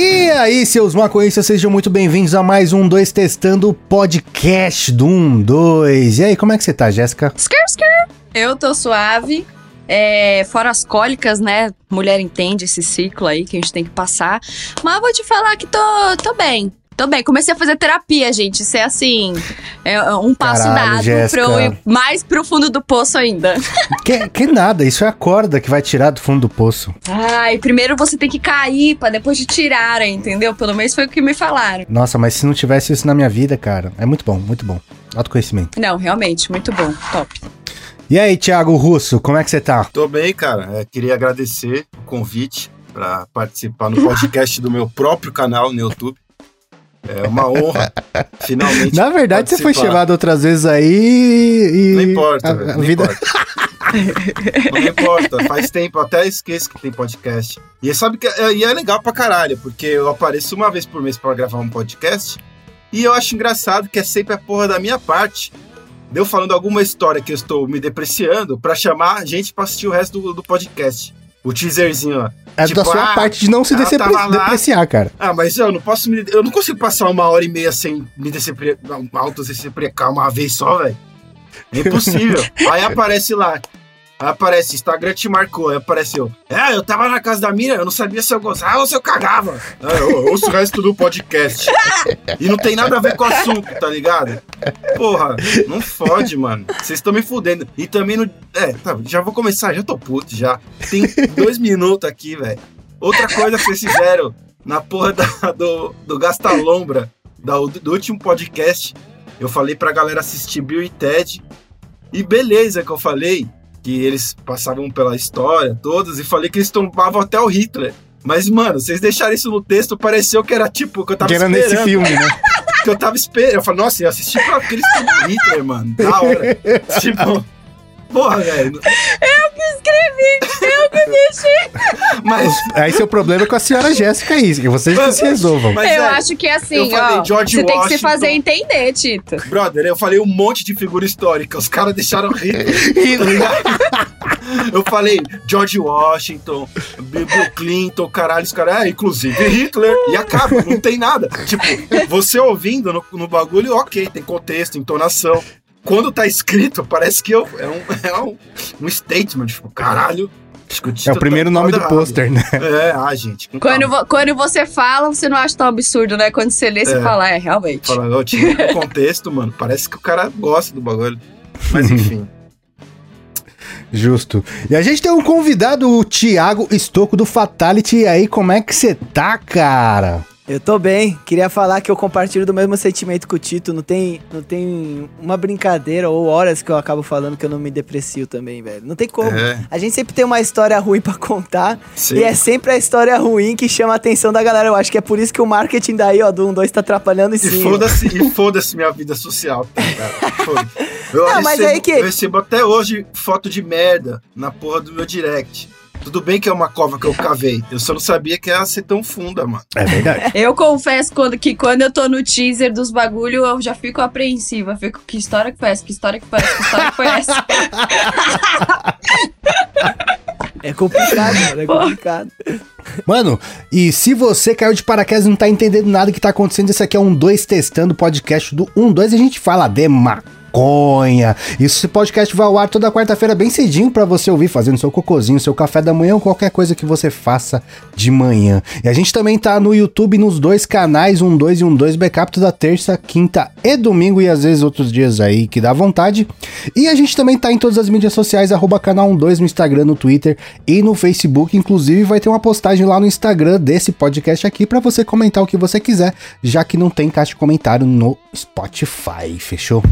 E aí, seus maconhistas, sejam muito bem-vindos a mais um 2 Testando podcast do 1, 2. E aí, como é que você tá, Jéssica? Eu tô suave. É, fora as cólicas, né? Mulher entende esse ciclo aí que a gente tem que passar. Mas vou te falar que tô, tô bem. Tô bem. Comecei a fazer terapia, gente. Isso é assim. É um passo Caralho, dado Jéssica. pra eu ir mais pro fundo do poço ainda. Que, que nada, isso é a corda que vai tirar do fundo do poço. Ai, primeiro você tem que cair pra depois te tirarem, entendeu? Pelo menos foi o que me falaram. Nossa, mas se não tivesse isso na minha vida, cara, é muito bom, muito bom. Autoconhecimento. Não, realmente, muito bom. Top. E aí, Thiago Russo, como é que você tá? Tô bem, cara. É, queria agradecer o convite para participar no podcast do meu próprio canal no YouTube. É uma honra, finalmente. Na verdade, você foi participar. chamado outras vezes aí e. Não importa, a, velho. a Não vida. importa. Não importa, faz tempo, eu até esqueço que tem podcast. E sabe que é, e é legal pra caralho, porque eu apareço uma vez por mês pra gravar um podcast. E eu acho engraçado que é sempre a porra da minha parte. Deu falando alguma história que eu estou me depreciando pra chamar a gente pra assistir o resto do, do podcast. O teaserzinho, ó. É Tipo, da sua ah, parte de não se lá. depreciar, cara. Ah, mas eu não posso me, Eu não consigo passar uma hora e meia sem me decepre, auto-deprecar uma vez só, velho. É impossível. aí aparece lá. Aí aparece, Instagram te marcou. Aí apareceu. É, eu tava na casa da mina, eu não sabia se eu gozava ou se eu cagava. Ah, eu ouço o resto do podcast. E não tem nada a ver com o assunto, tá ligado? Porra, não fode, mano. Vocês estão me fudendo. E também no. É, tá, já vou começar, já tô puto já. Tem dois minutos aqui, velho. Outra coisa que vocês fizeram na porra da- do, do Gasta Lombra, da- do, último podcast, eu falei pra galera assistir Bill e Ted. E beleza que eu falei que eles passavam pela história todas e falei que eles tomavam até o Hitler. Mas, mano, vocês deixaram isso no texto, pareceu que era tipo, que eu tava Que era esperando. nesse filme, né? Que eu tava esperando. Eu falei, nossa, eu assisti pra aqueles tomam Hitler, mano. Da hora. tipo, porra, velho. Escrevi, eu que deixei. Mas, Aí seu problema é com a senhora Jéssica aí, que vocês que se resolvam. mas eu é, acho que é assim, eu falei ó. George você tem que se Washington. fazer entender, Tito. Brother, eu falei um monte de figura histórica. Os caras deixaram Hitler. Eu falei George Washington, Bill Bill Clinton, caralho, os caras, é, inclusive Hitler, e acaba, não tem nada. Tipo, você ouvindo no, no bagulho, ok, tem contexto, entonação. Quando tá escrito, parece que eu, é, um, é um, um statement, tipo, caralho. É o primeiro tá nome do pôster, né? É, ah, gente. Quando, vo- quando você fala, você não acha tão absurdo, né? Quando você lê, você É. fala, é, realmente. Fala, tira o contexto, mano. Parece que o cara gosta do bagulho. Mas enfim. Justo. E a gente tem um convidado, o Thiago Estocco do Fatality. E aí, como é que você tá, cara? Eu tô bem. Queria falar que eu compartilho do mesmo sentimento que o Tito. Não tem, não tem uma brincadeira ou horas que eu acabo falando que eu não me deprecio também, velho. Não tem como. É, A gente sempre tem uma história ruim pra contar. sim. E é sempre a história ruim que chama a atenção da galera. Eu acho que é por isso que o marketing daí, ó, do 1, 2 tá atrapalhando e E sim. foda-se, e foda-se minha vida social, tá ligado? Foda-se. Eu, Não, mas recebo, aí que- eu recebo até hoje foto de merda na porra do meu direct. Tudo bem que é uma cova que eu cavei. Eu só não sabia que ia ser tão funda, mano. É verdade. Eu confesso quando- que quando eu tô no teaser dos bagulho, eu já fico apreensiva. Fico, que história que foi essa? Que história que foi essa? Que história que foi essa? É complicado, mano. É complicado. Mano, e se você caiu de paraquedas e não tá entendendo nada que tá acontecendo, esse aqui é um 2 testando o podcast do 1, 2 e a gente fala de maconha. Isso, esse podcast vai ao ar toda quarta-feira bem cedinho pra você ouvir, fazendo seu cocôzinho, seu café da manhã ou qualquer coisa que você faça de manhã. E a gente também tá no YouTube nos dois canais, um 2 e um 2 backup toda terça, quinta e domingo e às vezes outros dias aí que dá vontade. E a gente também tá em todas as mídias sociais, arroba canal 12 no Instagram, no Twitter e no Facebook. Inclusive, vai ter uma postagem lá no Instagram desse podcast aqui pra você comentar o que você quiser, já que não tem caixa de comentário no Spotify. Fechou?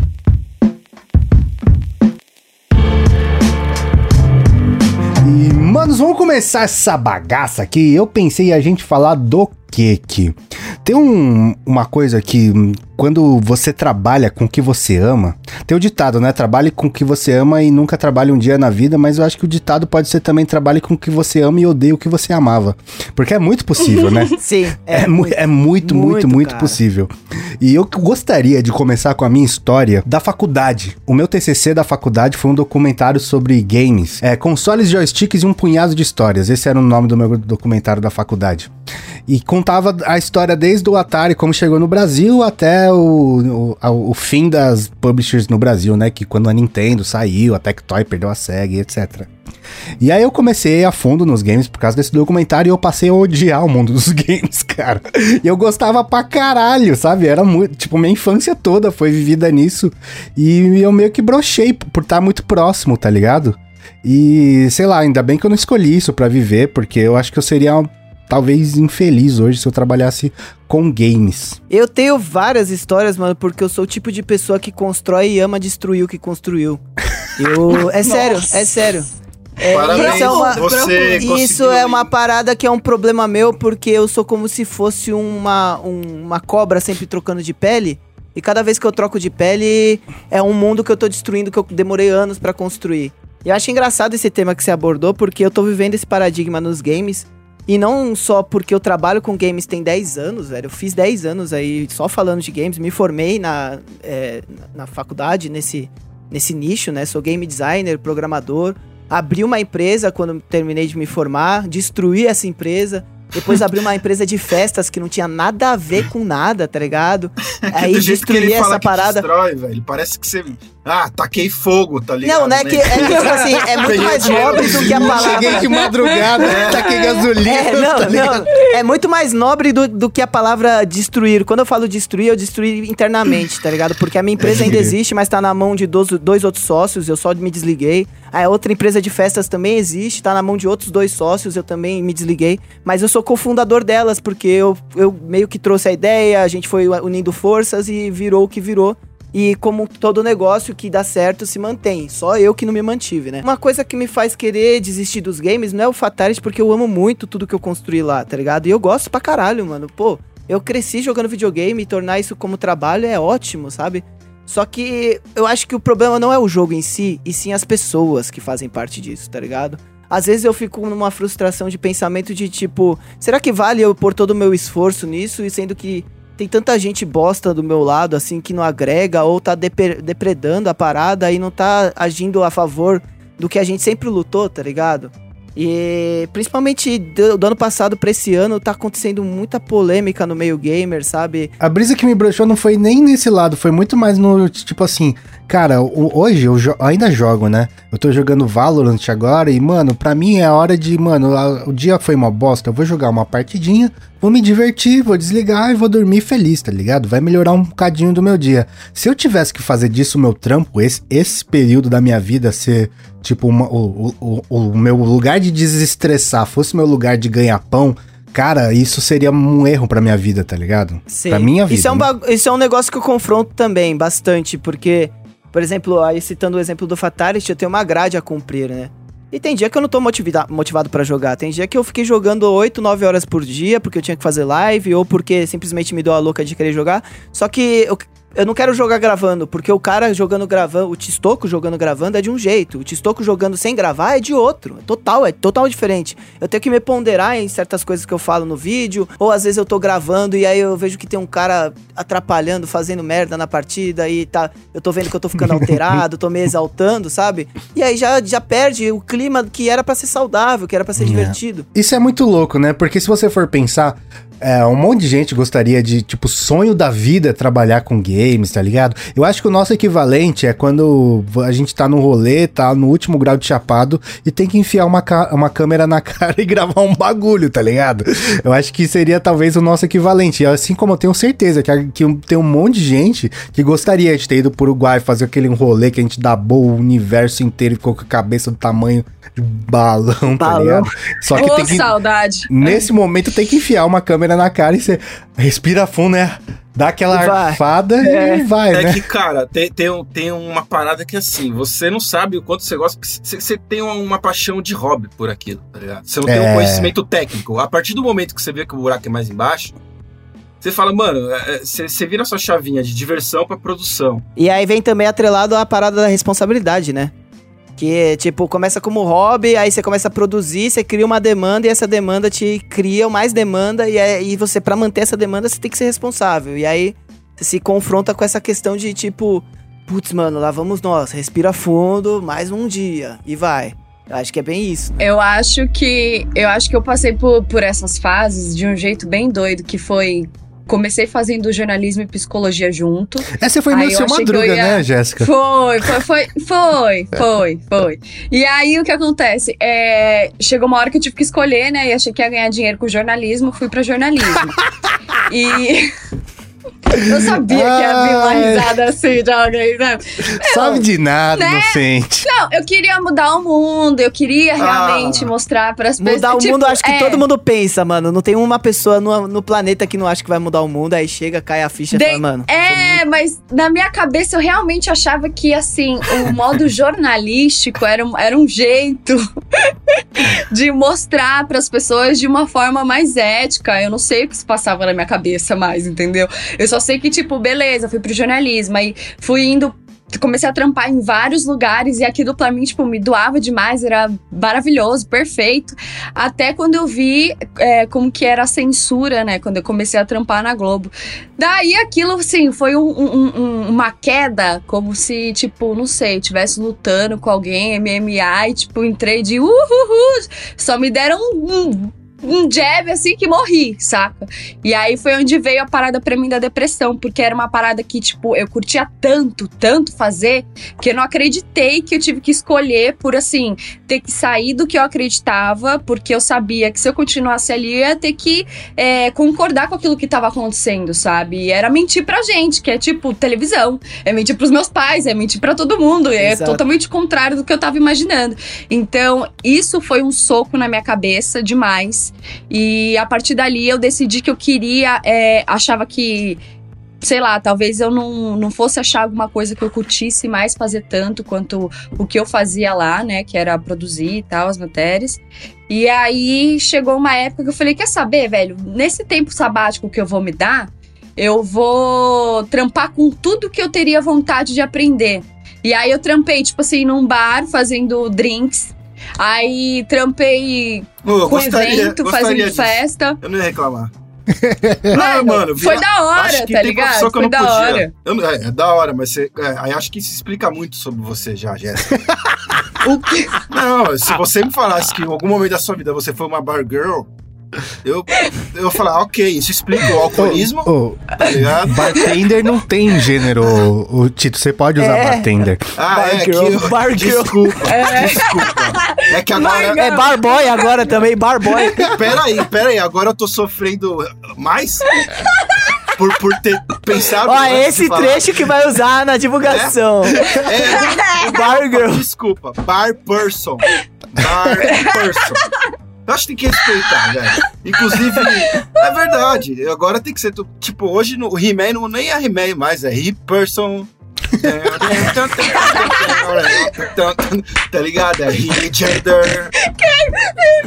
Manos, vamos começar essa bagaça aqui. Eu pensei a gente falar do que que tem um- uma coisa que quando você trabalha com o que você ama, tem o ditado, né? Trabalhe com o que você ama e nunca trabalhe um dia na vida, mas eu acho que o ditado pode ser também trabalhe com o que você ama e odeie o que você amava. Porque é muito possível, né? Sim, É, mu- é muito, muito, muito, cara. possível. E eu gostaria de começar com a minha história da faculdade. O meu TCC da faculdade foi um documentário sobre games, é, consoles, joysticks e um punhado de histórias. Esse era o nome do meu documentário da faculdade. E contava a história desde o Atari, como chegou no Brasil, até o, o, ao- o fim das publishers no Brasil, né? Que quando a Nintendo saiu, a Tectoy perdeu a SEGA, e etc. E aí eu comecei a fundo nos games por causa desse documentário e eu passei a odiar o mundo dos games, cara. E eu gostava pra caralho, sabe? Era muito, tipo, minha infância toda foi vivida nisso. E eu meio que brochei por estar muito próximo, tá ligado? E sei lá, ainda bem que eu não escolhi isso pra viver, porque eu acho que eu seria talvez infeliz hoje se eu trabalhasse com games. Eu tenho várias histórias, mano, porque eu sou o tipo de pessoa que constrói e ama destruir o que construiu. Eu. É sério, é sério. É, Parabéns, isso é uma, você isso é uma parada que é um problema meu, porque eu sou como se fosse uma, um- uma cobra sempre trocando de pele. E cada vez que eu troco de pele, é um mundo que eu tô destruindo, que eu demorei anos pra construir. E eu acho engraçado esse tema que você abordou, porque eu tô vivendo esse paradigma nos games. E não só porque eu trabalho com games tem 10 anos, velho. Eu fiz 10 anos aí só falando de games. Me formei na, é, na faculdade, nesse, nesse nicho, né? Sou game designer, programador. Abri uma empresa quando terminei de me formar, destruí essa empresa. Depois abri uma empresa de festas que não tinha nada a ver com nada, tá ligado? Aí destruí ele fala essa que parada. destrói, velho. Parece que você. Ah, taquei fogo, tá ligado? Não, né? Que, é que, tipo assim, é muito mais nobre do que a palavra. Cheguei de madrugada, taquei gasolina. É, não, tá não. É muito mais nobre do, do que a palavra destruir. Quando eu falo destruir, eu destruí internamente, tá ligado? Porque a minha empresa ainda existe, mas tá na mão de dois, dois outros sócios, eu só me desliguei. A outra empresa de festas também existe, tá na mão de outros dois sócios, eu também me desliguei. Mas eu sou cofundador delas, porque eu, eu meio que trouxe a ideia, a gente foi unindo forças e virou o que virou. E como todo negócio que dá certo se mantém. Só eu que não me mantive, né? Uma coisa que me faz querer desistir dos games não é o Fatality, porque eu amo muito tudo que eu construí lá, tá ligado? E eu gosto pra caralho, mano. Pô, eu cresci jogando videogame e tornar isso como trabalho é ótimo, sabe? Só que eu acho que o problema não é o jogo em si, e sim as pessoas que fazem parte disso, tá ligado? Às vezes eu fico numa frustração de pensamento de tipo, será que vale eu pôr todo o meu esforço nisso, e sendo que tem tanta gente bosta do meu lado, assim, que não agrega ou tá depredando a parada e não tá agindo a favor do que a gente sempre lutou, tá ligado? E principalmente do, do ano passado pra esse ano tá acontecendo muita polêmica no meio gamer, sabe? A brisa que me broxou não foi nem nesse lado, foi muito mais no tipo assim, cara, hoje eu jo- ainda jogo, né? Eu tô jogando Valorant agora e, mano, pra mim é hora de, mano, a- o dia foi uma bosta, eu vou jogar uma partidinha, vou me divertir, vou desligar e vou dormir feliz, tá ligado? Vai melhorar um bocadinho do meu dia. Se eu tivesse que fazer disso o meu trampo, esse, esse período da minha vida ser, tipo, uma- o, o, o, o meu lugar de desestressar fosse meu lugar de ganhar pão, cara, isso seria um erro pra minha vida, tá ligado? Sim. Pra minha vida. Isso é, um né? isso é um negócio que eu confronto também bastante, porque, por exemplo, aí citando o exemplo do Fatality, eu tenho uma grade a cumprir, né? E tem dia que eu não tô motivida- motivado pra jogar. Tem dia que eu fiquei jogando 8, 9 horas por dia, porque eu tinha que fazer live, ou porque simplesmente me deu a louca de querer jogar. Só que eu, eu não quero jogar gravando, porque o cara jogando gravando, o Tistoco jogando gravando é de um jeito, o Tistoco jogando sem gravar é de outro. Total, é total diferente. Eu tenho que me ponderar em certas coisas que eu falo no vídeo, ou às vezes eu tô gravando e aí eu vejo que tem um cara atrapalhando, fazendo merda na partida e tá, eu tô vendo que eu tô ficando alterado, tô me exaltando, sabe? E aí já, já perde o clima que era pra ser saudável, que era pra ser É. divertido. Isso é muito louco, né? Porque se você for pensar, é, um monte de gente gostaria de, tipo, sonho da vida é trabalhar com games, tá ligado? Eu acho que o nosso equivalente é quando a gente tá no rolê, tá no último grau de chapado e tem que enfiar uma, uma câmera na cara e gravar um bagulho, tá ligado? Eu acho que seria talvez o nosso equivalente. E assim como eu tenho certeza que, que um- tem um monte de gente que gostaria de ter ido pro Uruguai fazer aquele rolê que a gente dá boa o universo inteiro e ficou com a cabeça do tamanho de balão, tá Balão. ligado? Só que tem que. saudade. Nesse momento tem que enfiar uma câmera na cara e você respira fundo, né? Dá aquela vai. arfada É. e vai, É né? que, cara, tem, tem, tem uma parada que assim, você não sabe o quanto você gosta, porque você você tem uma, uma paixão de hobby por aquilo, tá ligado? Você não tem É. um conhecimento técnico. A partir do momento que você vê que o buraco é mais embaixo, Você fala, mano, é, é, você vira sua chavinha de diversão pra produção. E aí vem também atrelado a parada da responsabilidade, né? Que, tipo, começa como hobby, aí você começa a produzir, você cria uma demanda e essa demanda te cria mais demanda e aí você, pra manter essa demanda, você tem que ser responsável. E aí você se confronta com essa questão de, tipo, putz, mano, lá vamos nós, respira fundo, mais um dia e vai. Eu acho que é bem isso. Eu acho que eu acho que eu passei por, por essas fases de um jeito bem doido, que foi comecei fazendo jornalismo e psicologia junto. Essa foi meio eu seu madruga, ia- né, Jéssica? Foi, foi, foi, foi, foi, foi. E aí o que acontece? É, chegou uma hora que eu tive que escolher, né? E achei que ia ganhar dinheiro com jornalismo, fui pra jornalismo. e. Eu sabia que ia vir uma Ai. risada assim de alguém, né? Sabe de nada, né? inocente. Não, eu queria mudar o mundo, eu queria realmente Ah. mostrar para as pessoas. Mudar o tipo, mundo, acho que é, todo mundo pensa, mano. Não tem uma pessoa no, no planeta que não acha que vai mudar o mundo, aí chega, cai a ficha e de- fala, mano. É, mas na minha cabeça eu realmente achava que, assim, o modo jornalístico era, um- era um jeito de mostrar para as pessoas de uma forma mais ética. Eu não sei o que se passava na minha cabeça mais, entendeu? Eu só sei que, tipo, beleza, fui pro jornalismo, aí fui indo. Comecei a trampar em vários lugares e aquilo pra mim, tipo, me doava demais, era maravilhoso, perfeito. Até quando eu vi é, como que era a censura, né? Quando eu comecei a trampar na Globo. Daí aquilo, assim, foi um- um- uma queda, como se, tipo, não sei, tivesse lutando com alguém, MMA, e, tipo, entrei de uhuhu, só me deram um, um, jab, assim, que morri, saca? E aí foi onde veio a parada pra mim da depressão, porque era uma parada que, tipo, eu curtia tanto, tanto fazer, que eu não acreditei que eu tive que escolher por, assim, ter que sair do que eu acreditava, porque eu sabia que se eu continuasse ali, eu ia ter que é, concordar com aquilo que tava acontecendo, sabe? E era mentir pra gente, que é tipo televisão, é mentir pros meus pais, é mentir pra todo mundo, é Exato. totalmente contrário do que eu tava imaginando. Então, isso foi um soco na minha cabeça demais. E a partir dali eu decidi que eu queria, é, achava que sei lá, talvez eu não, não fosse achar alguma coisa que eu curtisse mais fazer tanto quanto o que eu fazia lá, né? Que era produzir e tal, as matérias. E aí chegou uma época que eu falei: quer saber, velho? Nesse tempo sabático que eu vou me dar, eu vou trampar com tudo que eu teria vontade de aprender. E aí eu trampei, tipo assim, num bar fazendo drinks. Aí trampei eu com evento, gostaria fazendo disso. festa. Eu não ia reclamar. Mano, foi da hora, tá ligado? Foi da podia. hora. Eu é, é da hora, mas você, é, aí acho que isso explica muito sobre você já, Jéssica. O que? Não, se você me falasse que em algum momento da sua vida você foi uma bar girl, eu, eu ia falar, ok, isso explica o alcoolismo, Ô, ô, tá ligado? bartender não tem gênero, o, o Tito. Você pode usar É. bartender. Ah, Bar é girl, que eu, bar girl. desculpa, desculpa. É que agora, É barboy agora também, barboy. peraí, peraí, agora eu tô sofrendo mais por, por ter pensado... Ó, esse trecho que vai usar na divulgação. É, Bar girl. Desculpa, bar person. Bar person. Eu acho que tem que respeitar, velho. Inclusive, é verdade. Agora tem que ser. tu- Tipo, hoje no, o He-Man não nem é He-Man mais, é He-Person. tá ligado? É He-Gender.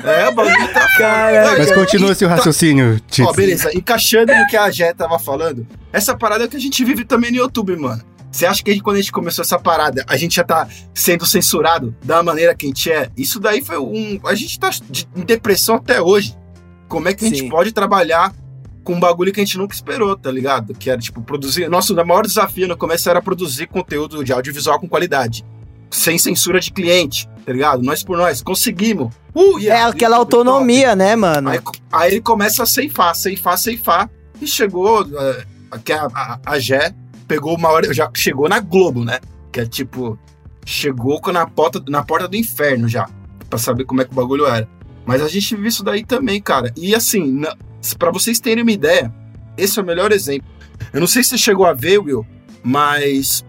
É, o bagulho tá Caraca. Mas continua seu raciocínio, Tito. Ó, beleza. Encaixando no que a Jé tava falando, essa parada é que a gente vive também no YouTube, mano. Você acha que a quando a gente começou essa parada, a gente já tá sendo censurado da maneira que a gente é? Isso daí foi um. A gente tá em depressão até hoje. Como é que a gente pode trabalhar com um bagulho que a gente nunca esperou, tá ligado? Que era, tipo, produzir. Nosso maior desafio no começo era produzir conteúdo de audiovisual com qualidade. Sem censura de cliente, tá ligado? Nós por nós. Conseguimos. Uh, É yeah, aquela YouTube top. autonomia, né, mano? Aí, aí ele começa a ceifar, ceifar, ceifar. E chegou. é, que a, a, a Gé pegou uma hora. Já chegou na Globo, né? Que é tipo. Chegou na porta, na porta do inferno já. Pra saber como é que o bagulho era. Mas a gente viu isso daí também, cara. E assim, na, pra vocês terem uma ideia, esse é o melhor exemplo. Eu não sei se você chegou a ver, Will, mas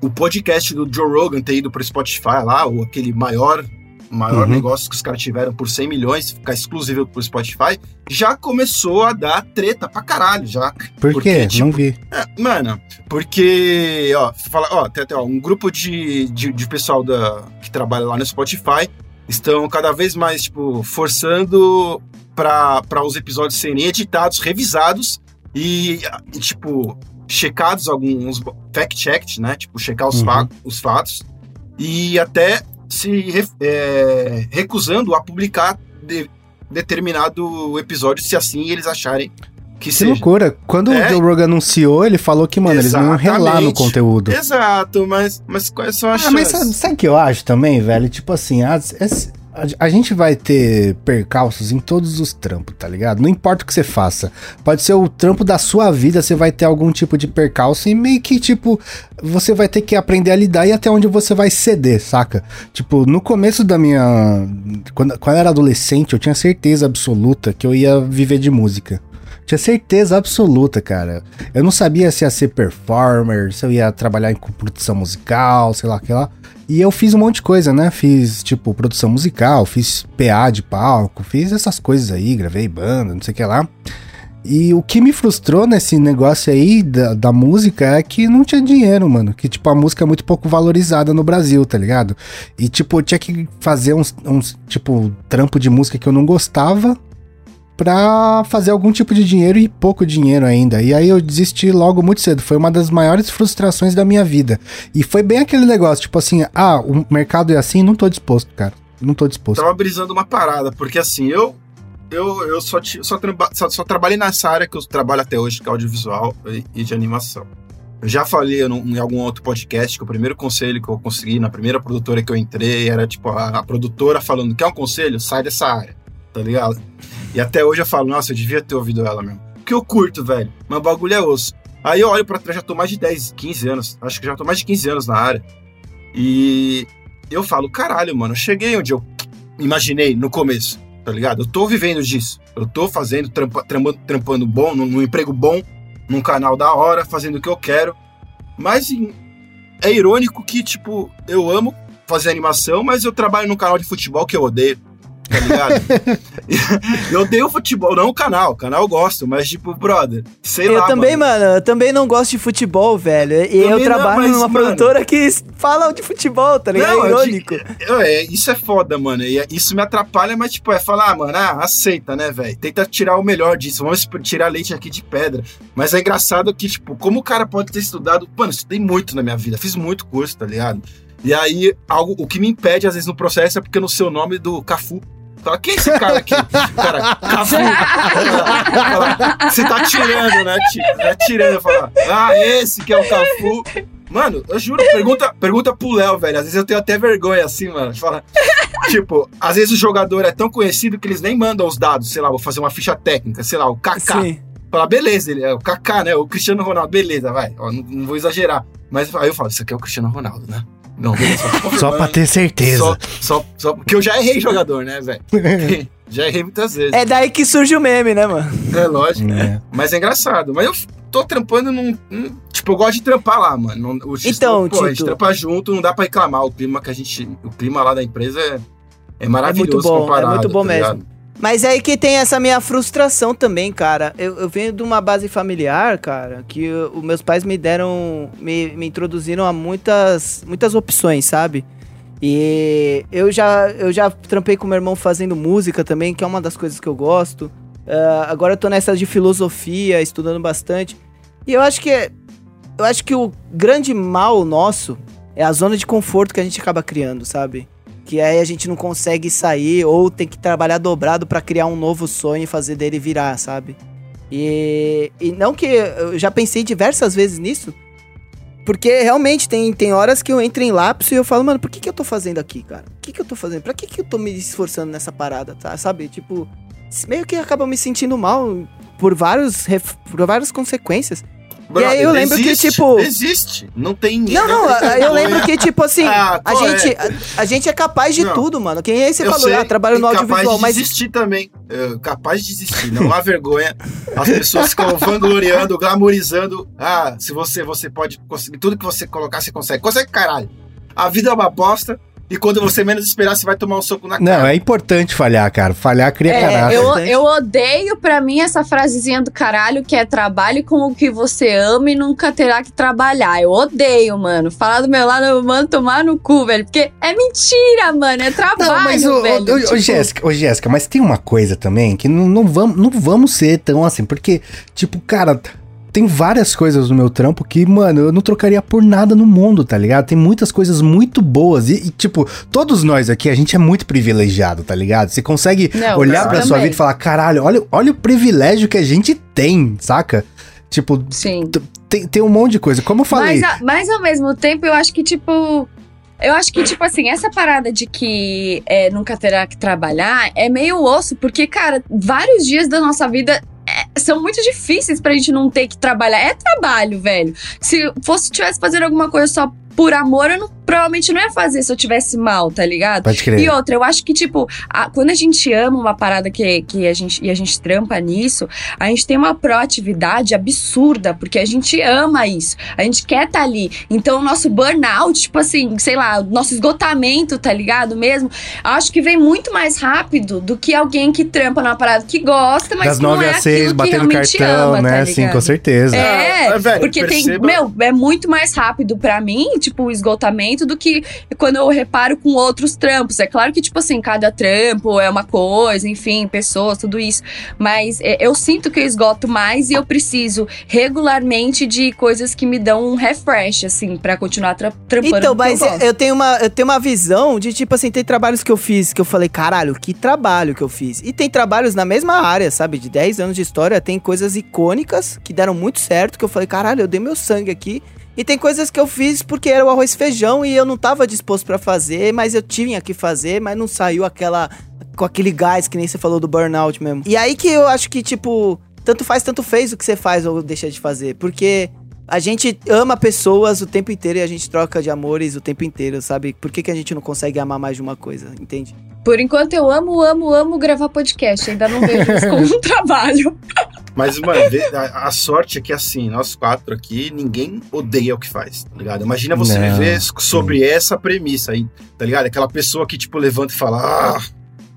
o podcast do Joe Rogan ter ido pro Spotify lá, ou aquele maior maior Uhum. negócio que os caras tiveram por 100 milhões, ficar exclusivo pro Spotify, já começou a dar treta pra caralho, já. Por porque, quê? tipo, Não vi. É, mano, porque, ó, fala, ó, tem até ó, um grupo de, de, de pessoal da, que trabalha lá no Spotify estão cada vez mais, tipo, forçando para os episódios serem editados, revisados E, e, tipo, checados alguns fact-checked, né? Tipo, checar os, Uhum. fa- os fatos e até se é, recusando a publicar de- determinado episódio se assim eles acharem que, Que loucura. Quando É. o Joe Rogan anunciou, ele falou que, mano, eles não iam relar no Exatamente. conteúdo. Exato, mas, mas quais são as Ah, mas sabe, chances? sabe o que eu acho também, velho? Tipo assim, as- esse- a, a gente vai ter percalços em todos os trampos, tá ligado? Não importa o que você faça. Pode ser o trampo da sua vida, você vai ter algum tipo de percalço e meio que, tipo, você vai ter que aprender a lidar e até onde você vai ceder, saca? Tipo, no começo da minha. Quando, quando eu era adolescente, eu tinha certeza absoluta que eu ia viver de música. Tinha certeza absoluta, cara. Eu não sabia se ia ser performer, se eu ia trabalhar em produção musical, sei lá, que lá. E eu fiz um monte de coisa, né? Fiz, tipo, produção musical, fiz PA de palco, fiz essas coisas aí, gravei banda, não sei o que lá. E o que me frustrou nesse negócio aí da, da música é que não tinha dinheiro, mano. Que, tipo, a música é muito pouco valorizada no Brasil, tá ligado? E, tipo, eu tinha que fazer uns, uns tipo, trampo de música que eu não gostava pra fazer algum tipo de dinheiro e pouco dinheiro ainda. E aí eu desisti logo muito cedo. Foi uma das maiores frustrações da minha vida. E foi bem aquele negócio, tipo assim, ah, o mercado é assim, não tô disposto, cara. Não tô disposto. tava brisando uma parada, porque assim, eu eu, eu só, só, só, só trabalhei nessa área que eu trabalho até hoje, que é audiovisual e, e de animação. Eu já falei num- em algum outro podcast que o primeiro conselho que eu consegui na primeira produtora que eu entrei era tipo a, a produtora falando: quer um conselho? Sai dessa área, tá ligado? E até hoje eu falo: nossa, eu devia ter ouvido ela mesmo. Porque eu curto, velho, mas o bagulho é osso. Aí eu olho pra trás, já tô mais de 10, 15 anos, acho que já tô mais de 15 anos na área. E eu falo: caralho, mano, eu cheguei onde eu imaginei no começo, tá ligado? Eu tô vivendo disso. Eu tô fazendo, trampa, trampando, trampando bom, num, num emprego bom, num canal da hora, fazendo o que eu quero. Mas é irônico que, tipo, eu amo fazer animação, mas eu trabalho num canal de futebol que eu odeio. Tá ligado? eu odeio futebol, não o canal. O canal eu gosto, mas, tipo, brother, sei Eu lá. também, mano. eu também não gosto de futebol, velho. E eu Também não, trabalho mas, numa mano- produtora que fala de futebol, tá ligado? Não, é eu irônico. Eu, é, isso é foda, mano. E é- isso me atrapalha, mas, tipo, é falar, ah, mano, ah, aceita, né, velho? Tenta tirar o melhor disso. Vamos tirar leite aqui de pedra. Mas é engraçado que, tipo, como o cara pode ter estudado. Mano, eu estudei muito na minha vida, fiz muito curso, tá ligado? E aí, algo, o que me impede, às vezes, no processo é porque eu não sei o nome do Cafu. Fala, quem é esse cara aqui? Cara, Cafu. Fala, Você tá tirando, né? Tá tirando. Fala, ah, esse que é o Cafu. Mano, eu juro, pergunta, pergunta pro Léo, velho. Às vezes eu tenho até vergonha assim, mano. de falar. tipo, às vezes o jogador é tão conhecido que eles nem mandam os dados. Sei lá, vou fazer uma ficha técnica, sei lá, o Kaká. Sim. Fala, beleza, ele é o Kaká, né? O Cristiano Ronaldo, beleza, vai. Ó, não, não vou exagerar. Mas aí eu falo, isso aqui é o Cristiano Ronaldo, né? Não, Só pra ter certeza. Só, só, só porque eu já errei jogador, né, velho? já errei muitas vezes. É daí que surge o meme, né, mano? É, lógico. É. Mas é engraçado. Mas eu tô trampando num. num- tipo, eu gosto de trampar lá, mano. O X, Então, pô, a gente Tito. trampa junto, não dá pra reclamar. O clima que a gente. O clima lá da empresa é, é maravilhoso muito bom, é comparado. muito bom tá mesmo. ligado? Mas é aí que tem essa minha frustração também, cara. Eu, eu venho de uma base familiar, cara, que os meus pais me deram, me, me introduziram a muitas, muitas opções, sabe? E eu já, eu já trampei com meu irmão fazendo música também, que é uma das coisas que eu gosto. Ah, agora eu tô nessa de filosofia, estudando bastante. E eu acho que eu acho que o grande mal nosso é a zona de conforto que a gente acaba criando, sabe? Que aí a gente não consegue sair ou tem que trabalhar dobrado pra criar um novo sonho e fazer dele virar, sabe? E, e não que eu já pensei diversas vezes nisso, porque realmente tem, tem horas que eu entro em lapso e eu falo, mano, por que, que eu tô fazendo aqui, cara? O que, que eu tô fazendo? Pra que, que eu tô me esforçando nessa parada, tá? Sabe? Tipo, meio que acaba me sentindo mal por, vários, por várias consequências. Brother, aí eu lembro que, existe, tipo- Existe. Não tem. Não, não, eu lembro que, tipo assim, Ah, a, é? gente, a, a gente é capaz de Não. tudo, mano. Quem aí você Eu falou, sei, ah, trabalho no e capaz audiovisual, de mas desistir também. É, capaz de desistir. Não há vergonha. As pessoas ficam vangloriando, glamorizando. Ah, se você, você pode conseguir tudo que você colocar, você consegue. Consegue, caralho. A vida é uma bosta E quando você menos esperar, você vai tomar um soco na Não, cara. é importante falhar, cara. Falhar cria É, caráter. eu, eu odeio pra mim essa frasezinha do caralho que é trabalhe com o que você ama e nunca terá que trabalhar. Eu odeio, mano. Falar do meu lado, eu mando tomar no cu, velho. Porque é mentira, mano. É trabalho, Não, mas ô, velho. ô, ô, Tipo, Jéssica, ô, Jéssica, mas tem uma coisa também que não, não, vamos, não vamos ser tão assim, porque, tipo, cara, tem várias coisas no meu trampo que, mano, eu não trocaria por nada no mundo, tá ligado? Tem muitas coisas muito boas e, e, tipo, todos nós aqui, a gente é muito privilegiado, tá ligado? Você consegue Não, olhar pra sua também. vida e falar, caralho, olha, olha o privilégio que a gente tem, saca? Tipo, Sim. tem, tem um monte de coisa. Como eu falei, Mas, a- mas ao mesmo tempo, eu acho que, tipo. Eu acho que, tipo assim, essa parada de que é, nunca terá que trabalhar é meio osso, porque, cara, vários dias da nossa vida é, são muito difíceis pra gente não ter que trabalhar. É trabalho, velho. Se fosse tivesse fazendo alguma coisa só por amor, eu não- provavelmente não ia fazer se eu tivesse mal, tá ligado? pode crer. E outra, eu acho que, tipo, a- quando a gente ama uma parada que, que a gente, e a gente trampa nisso, a gente tem uma proatividade absurda, porque a gente ama isso. A gente quer estar ali. Então, o nosso burnout, tipo assim, sei lá, o nosso esgotamento, tá ligado mesmo? Acho que vem muito mais rápido do que alguém que trampa numa parada que gosta, mas Das que não 9 é a 6, aquilo que batendo realmente cartão, ama, né? tá Sim, com certeza. É, É, velho, porque perceba- tem, meu, é muito mais rápido pra mim, tipo, o esgotamento do que quando eu reparo com outros trampos. É claro que, tipo assim, cada trampo é uma coisa, enfim, pessoas, tudo isso. Mas é, eu sinto que eu esgoto mais e eu preciso regularmente de coisas que me dão um refresh, assim, pra continuar tra trampando. Então, mas eu eu tenho uma, eu tenho uma visão de, tipo assim, tem trabalhos que eu fiz que eu falei, caralho, que trabalho que eu fiz. E tem trabalhos na mesma área, sabe? De 10 anos de história, tem coisas icônicas que deram muito certo, que eu falei, caralho, eu dei meu sangue aqui. E tem coisas que eu fiz porque era o arroz e feijão e eu não tava disposto pra fazer, mas eu tinha que fazer, mas não saiu aquela com aquele gás que nem você falou do burnout mesmo. E aí que eu acho que tipo, tanto faz, tanto fez o que você faz ou deixa de fazer, porque a gente ama pessoas o tempo inteiro e a gente troca de amores o tempo inteiro, sabe? Por que, que a gente não consegue amar mais de uma coisa, entende? Por enquanto eu amo, amo, amo gravar podcast. Ainda não vejo isso como um trabalho. Mas, mano, a, a sorte é que, assim, nós quatro aqui, ninguém odeia o que faz, tá ligado? Imagina você Não, viver sobre essa premissa aí, tá ligado? Aquela pessoa que, tipo, levanta e fala, ah,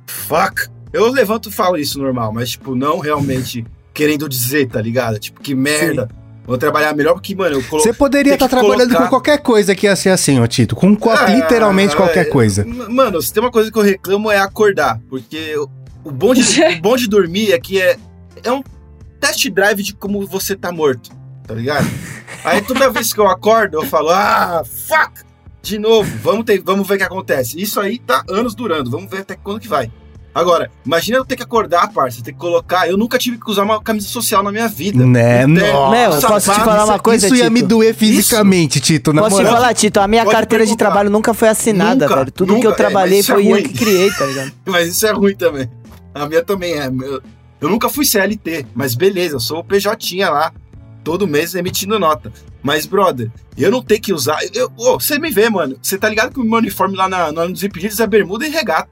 fuck. Eu levanto e falo isso normal, mas, tipo, não realmente querendo dizer, tá ligado? Tipo, que merda. Vou trabalhar melhor porque, mano, eu coloquei. Você poderia estar que trabalhando colocar- com qualquer coisa que ia ser assim, ô Tito. Com qual- Ah, literalmente qualquer é, coisa. Mano, se tem uma coisa que eu reclamo é acordar. Porque o- o bom de, o bom de dormir é que é, é um test drive de como você tá morto, tá ligado? Aí toda vez que eu acordo, eu falo, ah, fuck! De novo, vamos, ter, vamos ver o que acontece. Isso aí tá anos durando, vamos ver até quando que vai. Agora, imagina eu ter que acordar, parça, ter que colocar. Eu nunca tive que usar uma camisa social na minha vida. Né? Nossa, Meu, posso te falar uma Isso- coisa, Isso ia Tito? me doer fisicamente, Tito, na Posso te moral. falar, Tito, a minha Pode carteira de perguntar. trabalho nunca foi assinada, Nunca, velho. Tudo que nunca, eu é, trabalhei isso é foi eu ruim. que criei, tá ligado? Mas isso é ruim também. A minha também é. Eu, eu nunca fui CLT, mas beleza, eu sou o PJ lá, todo mês emitindo nota. Mas, brother, eu não tenho que usar. Eu, você me vê, mano. Você tá ligado que o meu uniforme lá na, nos impedidos é bermuda e regata.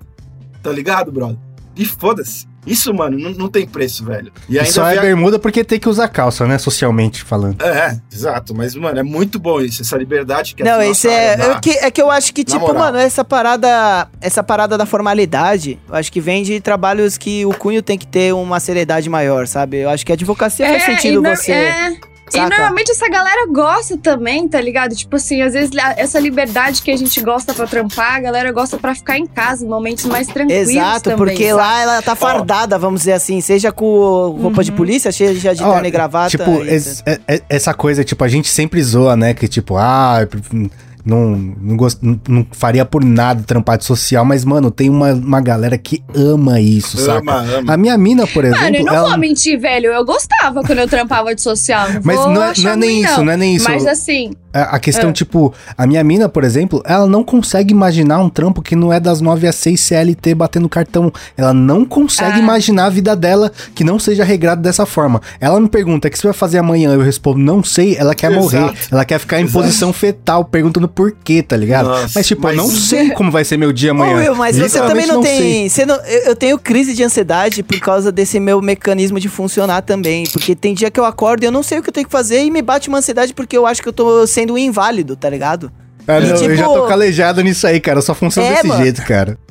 Tá ligado, brother? E foda-se. Isso, mano, não, não tem preço, velho. E E ainda só é a- bermuda porque tem que usar calça, né? Socialmente falando. É, exato. Mas, mano, é muito bom isso, essa liberdade que Não, essa esse nossa é. dá. É que, é que eu acho que, Na tipo, moral. mano, essa parada. Essa parada da formalidade, eu acho que vem de trabalhos que o cunho tem que ter uma seriedade maior, sabe? Eu acho que a advocacia faz sentido nor- você. é. E normalmente essa galera gosta também, tá ligado? Tipo assim, às vezes essa liberdade que a gente gosta pra trampar, a galera gosta pra ficar em casa, em momentos mais tranquilos Exato, também, porque sabe? lá ela tá fardada, vamos dizer assim, seja com roupa de Uhum. polícia, seja de terno e gravata. Tipo, es- é- é- essa coisa, tipo, a gente sempre zoa, né? Que tipo, ah, não, não, gost- não, não faria por nada trampar de social, mas, mano, tem uma, uma galera que ama isso, Ama, saca? ama. A minha mina, por exemplo, Mano, eu não ela- vou mentir, velho. Eu gostava quando eu trampava de social. Não Mas vou não é, achar não é nem isso, não é nem isso. Mas assim, A a questão, Ah. tipo, a minha mina, por exemplo, ela não consegue imaginar um trampo que não é das 9 às 6 CLT batendo cartão. Ela não consegue Ah. imaginar a vida dela que não seja regrada dessa forma. Ela me pergunta: o que você vai fazer amanhã? Eu respondo: não sei. Ela quer Exato. morrer. Ela quer ficar em Exato. posição fetal, perguntando por quê, tá ligado? Nossa, mas, tipo, mas- eu não sei como vai ser meu dia Ô, amanhã. Will, mas você também não, sei. tem. Você não, eu, tenho crise de ansiedade por causa desse meu mecanismo de funcionar também. Porque tem dia que eu acordo e eu não sei o que eu tenho que fazer e me bate uma ansiedade porque eu acho que eu tô sendo um inválido, tá ligado? Ah, E, não, eu já tô tipo- calejado nisso aí, cara. Só funciona É, desse mano. jeito, cara.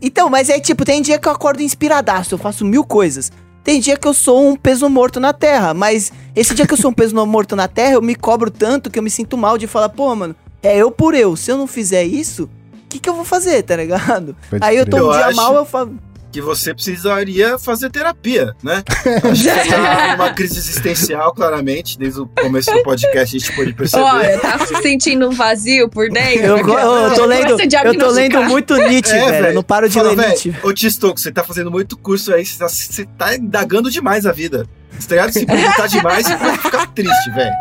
Então, mas é tipo, tem dia que eu acordo inspiradaço, eu faço mil coisas. Tem dia que eu sou um peso morto na terra, mas esse dia que eu sou um peso morto na terra, eu me cobro tanto que eu me sinto mal de falar, pô, mano, é eu por eu. Se eu não fizer isso, o que, que eu vou fazer, tá ligado? Pode Aí eu tô crer. um Eu dia acho- mal, eu falo. Que você precisaria fazer terapia, né? Acho que você tá numa crise existencial, claramente. Desde o começo do podcast a gente pôde perceber. Olha, tá se sentindo um vazio por dentro? Eu, go- eu tô lendo, a eu tô lendo muito Nietzsche, É, velho. Eu não paro de Fala, ler velho, Nietzsche. Ô, Tistoco, você tá fazendo muito curso aí, você tá, você tá indagando demais a vida. Você tá ligado? Se perguntar demais, você pode ficar triste, velho.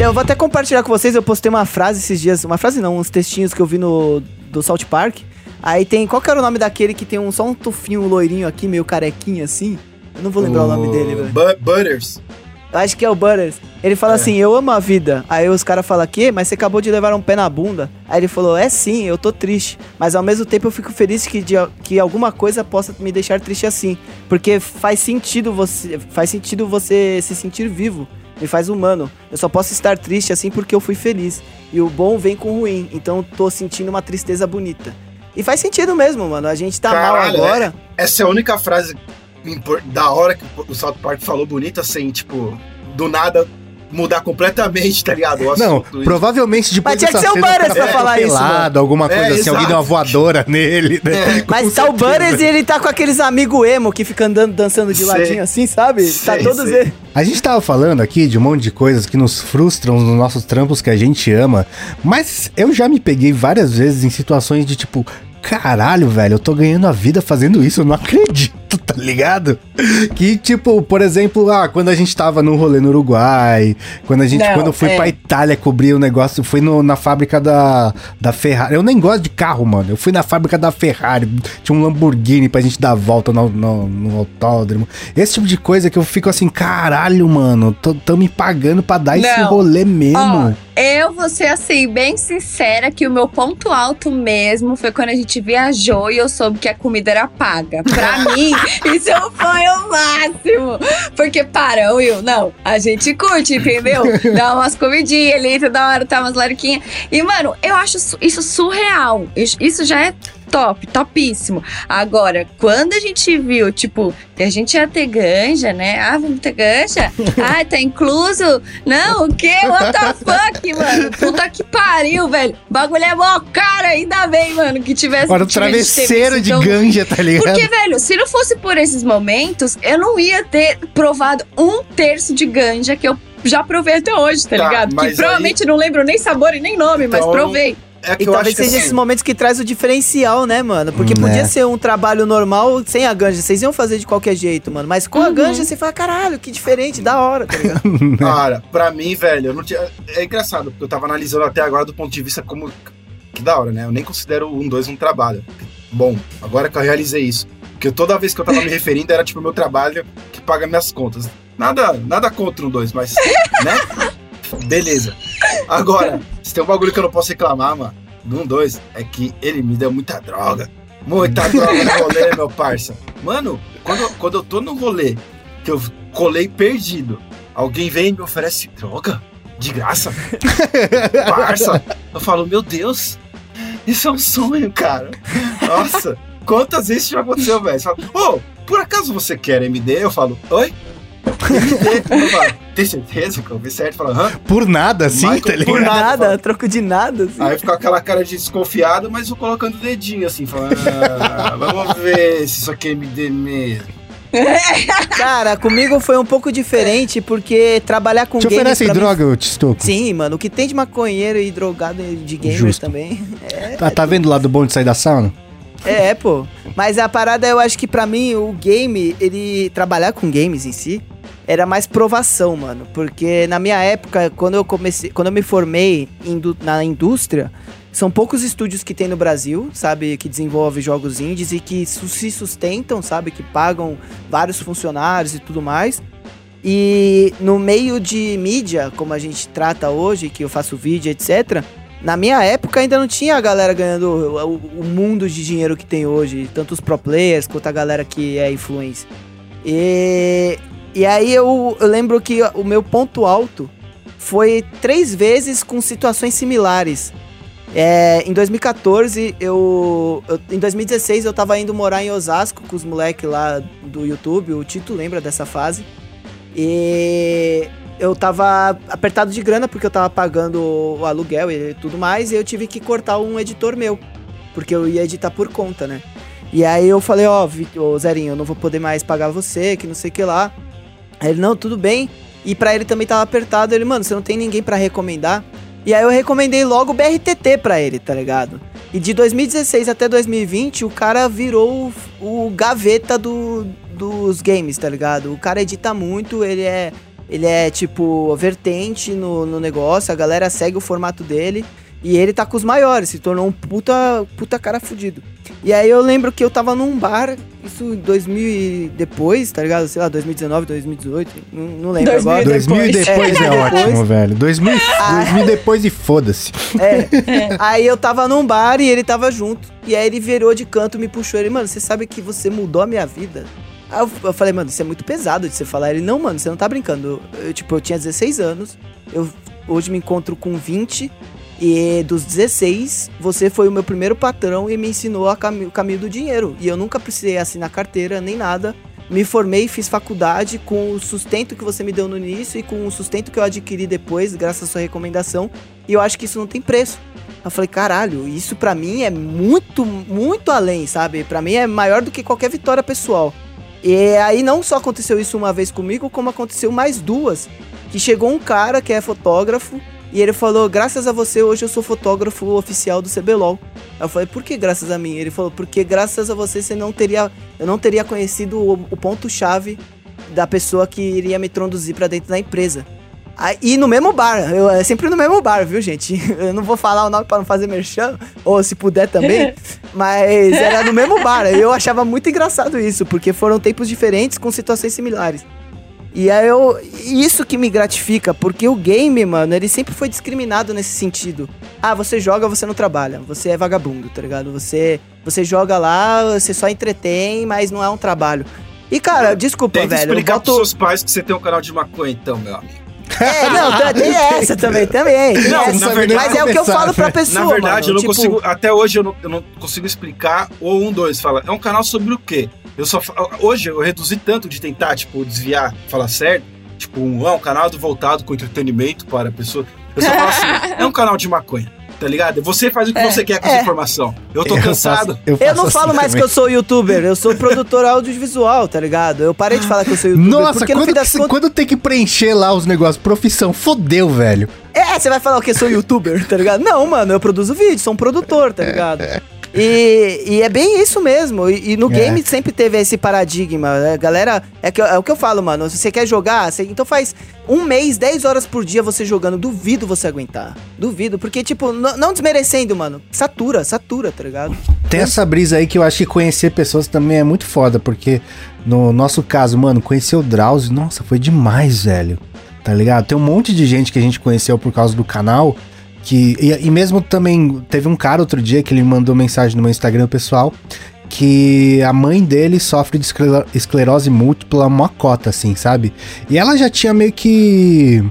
Eu vou até compartilhar com vocês, eu postei uma frase esses dias, uma frase não, uns textinhos que eu vi no do South Park. Aí tem, qual que era o nome daquele que tem um, só um tufinho loirinho aqui, meio carequinho assim? Eu não vou lembrar o nome dele, velho. Bu- Butters. Eu acho que é o Butters. Ele fala É. assim, eu amo a vida. Aí os caras falam, que? Mas você acabou de levar um pé na bunda. Aí ele falou, é sim, eu tô triste. Mas ao mesmo tempo eu fico feliz que, de- que alguma coisa possa me deixar triste assim. Porque faz sentido você. Faz sentido você se sentir vivo. Me faz humano. Eu só posso estar triste assim porque eu fui feliz. E o bom vem com o ruim. Então eu tô sentindo uma tristeza bonita. E faz sentido mesmo, mano. A gente tá Caralho, mal agora. Essa é a única frase da hora que o South Park falou bonita, sem, tipo, do nada mudar completamente, tá ligado? O Não, provavelmente depois Mas tinha que ser o Butters cara pra falar isso, atropelado, alguma coisa É, assim, alguém exato. deu uma voadora nele, né? É, Mas tá o. Butters e ele tá com aqueles amigos emo que ficam andando, dançando de Sei. ladinho assim, sabe? tá Sei, todos sei. eles. A gente tava falando aqui de um monte de coisas que nos frustram nos nossos trampos que a gente ama, mas eu já me peguei várias vezes em situações de tipo, caralho, velho, eu tô ganhando a vida fazendo isso, eu não acredito, tá ligado? Que tipo, por exemplo, ah, quando a gente tava no rolê no Uruguai, quando a gente, Não, quando eu fui é. pra Itália cobrir o negócio, fui no- na fábrica da, da Ferrari. Eu nem gosto de carro, mano. Eu fui na fábrica da Ferrari, tinha um Lamborghini pra gente dar a volta no, no, no autódromo. Esse tipo de coisa que eu fico assim, caralho, mano, tô, tão me pagando pra dar esse Não. rolê mesmo. Ó, eu vou ser assim, bem sincera, que o meu ponto alto mesmo foi quando a gente viajou e eu soube que a comida era paga. Pra mim, isso foi o máximo. Porque para, Will, não, a gente curte, entendeu? Dá umas comidinhas ali, toda hora tá umas lariquinhas. E, mano, eu acho isso surreal. Isso já é top, topíssimo. Agora, quando a gente viu, tipo, que a gente ia ter ganja, né? Ah, vamos ter ganja? Ah, tá incluso? Não, o quê? What the fuck, mano? Puta que pariu, velho. O bagulho é mó cara, ainda bem, mano, que tivesse... Agora o travesseiro de então- ganja, tá ligado? porque, velho, se não fosse por esses momentos, eu não ia ter provado um terço de ganja que eu já provei até hoje, tá, Tá, ligado? mas Que provavelmente não lembro nem sabor e nem nome, mas Então, provei. É que E eu talvez acho que seja assim, esses momentos que traz o diferencial, né, mano? Porque Hum, podia é. ser um trabalho normal sem a ganja. Vocês iam fazer de qualquer jeito, mano. Mas com a ganja você fala, caralho, que diferente, da hora, tá ligado? Cara, pra mim, velho, eu não tinha. É engraçado, porque eu tava analisando até agora do ponto de vista como. Que da hora, né? Eu nem considero um, dois um trabalho. Bom, agora que eu realizei isso. Porque toda vez que eu tava me referindo era tipo o meu trabalho que paga minhas contas. Nada, nada contra um dois, mas. Né? Beleza. Agora, se tem um bagulho que eu não posso reclamar, mano, do um dois, é que ele me deu muita droga. Muita droga no rolê, meu parça. Mano, quando, eu- quando eu tô no rolê, que eu colei perdido, alguém vem e me oferece droga? De graça? Parça. Eu falo, meu Deus, isso é um sonho, cara. Nossa, quantas vezes isso já aconteceu, velho? Você fala, ô, por acaso você quer MD? Eu falo, oi? Tem certeza que eu vi certo? Hã? Por nada, assim, Michael, tá por ligado? Por nada, nada, troco de nada, assim. Aí fica aquela cara de desconfiado, mas eu colocando o dedinho assim, falando, ah, vamos ver se isso aqui é MD mesmo. Cara, comigo foi um pouco diferente, porque trabalhar com Te games oferecem pra mim- droga, eu te estoco? Sim, mano, o que tem de maconheiro e drogado de gamers Justo. também. Tá, tá vendo lá do bom de sair da sauna? É, pô. Mas a parada, eu acho que pra mim, o game, ele. Trabalhar com games em si, era mais provação, mano. Porque na minha época, quando eu comecei. Quando eu me formei na indústria, são poucos estúdios que tem no Brasil, sabe? Que desenvolvem jogos indies e que se sustentam, sabe? Que pagam vários funcionários e tudo mais. E no meio de mídia, como a gente trata hoje, que eu faço vídeo, etc. Na minha época ainda não tinha a galera ganhando o, o- o mundo de dinheiro que tem hoje, tanto os pro players quanto a galera que é influencer. E, e aí eu, eu lembro que o meu ponto alto foi três vezes com situações similares. É, em 2014, eu, eu- Em 2016, eu tava indo morar em Osasco com os moleques lá do YouTube. O Tito lembra dessa fase. E eu tava apertado de grana porque eu tava pagando o aluguel e tudo mais. E eu tive que cortar um editor meu. Porque eu ia editar por conta, né? E aí eu falei, ó, ô Zerinho, eu não vou poder mais pagar você, que não sei o que lá. Aí ele, não, tudo bem. E pra ele também tava apertado. Ele, mano, você não tem ninguém pra recomendar? E aí eu recomendei logo o BRTT pra ele, tá ligado? E de 2016 até 2020, o cara virou o, o gaveta do, dos games, tá ligado? O cara edita muito, ele é, ele é tipo, vertente no, no negócio, a galera segue o formato dele. E ele tá com os maiores, se tornou um puta, puta cara fudido. E aí eu lembro que eu tava num bar, isso em 2000 e depois, tá ligado? Sei lá, 2019, 2018, não, não lembro 2000 agora. 2000 e depois. depois é, É, depois. ótimo, velho. 2000, 2000 depois e foda-se. É. Aí eu tava num bar e ele tava junto. E aí ele virou de canto, me puxou. Ele, mano, você sabe que você mudou a minha vida? Aí eu, eu falei, mano, isso é muito pesado de você falar. Ele, não, mano, você não tá brincando. Eu, tipo, eu tinha 16 anos. Eu hoje me encontro com 20. E dos 16, você foi o meu primeiro patrão e me ensinou a cami- o caminho do dinheiro. E eu nunca precisei assinar carteira nem nada. Me formei, fiz faculdade com o sustento que você me deu no início e com o sustento que eu adquiri depois, graças à sua recomendação. E eu acho que isso não tem preço. Eu falei, caralho, isso pra mim é muito, muito além, sabe? Pra mim é maior do que qualquer vitória pessoal. E aí não só aconteceu isso uma vez comigo, como aconteceu mais duas. Que chegou um cara que é fotógrafo e ele falou, graças a você, hoje eu sou fotógrafo oficial do CBLOL. Eu falei, por que graças a mim? Ele falou, porque graças a você, você não teria, eu não teria conhecido o, o ponto-chave da pessoa que iria me introduzir pra dentro da empresa. Aí, e no mesmo bar, eu, é sempre no mesmo bar, viu, gente? Eu não vou falar o nome pra não fazer merchan, ou se puder também, mas era no mesmo bar. Eu achava muito engraçado isso, porque foram tempos diferentes com situações similares. E aí eu. Isso que me gratifica, porque o game, mano, ele sempre foi discriminado nesse sentido. Ah, você joga, você não trabalha. Você é vagabundo, tá ligado? Você, você joga lá, você só entretém, mas não é um trabalho. E, cara, desculpa, Tenta velho. Eu explicar boto... pros seus pais que você tem um canal de maconha, então, meu amigo. É, não, tem- tem essa também, também. tem Não, essa. na verdade- mas é o que eu falo pra pessoa. Na verdade, mano, eu não tipo, consigo. Até hoje eu não, eu não consigo explicar. Ou um, dois, fala. É um canal sobre o quê? Eu só. Hoje eu reduzi tanto de tentar, tipo, desviar, falar certo. Tipo, um, é um canal voltado com entretenimento para a pessoa. Eu só falo assim, é um canal de maconha, tá ligado? Você faz o que você quer com essa é. informação. Eu tô Eu cansado. faço- Eu faço não falo assim mais que também. eu sou youtuber, eu sou produtor audiovisual, tá ligado? Eu parei de falar que eu sou youtuber, Nossa, porque no quando, que você- contas... quando tem que preencher lá os negócios, profissão, fodeu, velho. É, você vai falar o que? Sou youtuber, tá ligado? Não, mano, eu produzo vídeo, sou um produtor, tá ligado? E, e é bem isso mesmo. E, e no É. game sempre teve esse paradigma. A galera, é, que, é o que eu falo, mano. Se você quer jogar, você- então faz um mês, 10 horas por dia você jogando. Duvido você aguentar. Duvido. Porque, tipo, não desmerecendo, mano. Satura, satura, tá ligado? Tem essa brisa aí que eu acho que conhecer pessoas também é muito foda, porque no nosso caso, mano, conhecer o Drauzio, nossa, foi demais, velho. Tá ligado? Tem um monte de gente que a gente conheceu por causa do canal. Que, e, e mesmo também, teve um cara outro dia que ele mandou mensagem no meu Instagram pessoal que a mãe dele sofre de esclero- esclerose múltipla uma cota, assim, sabe? E ela já tinha meio que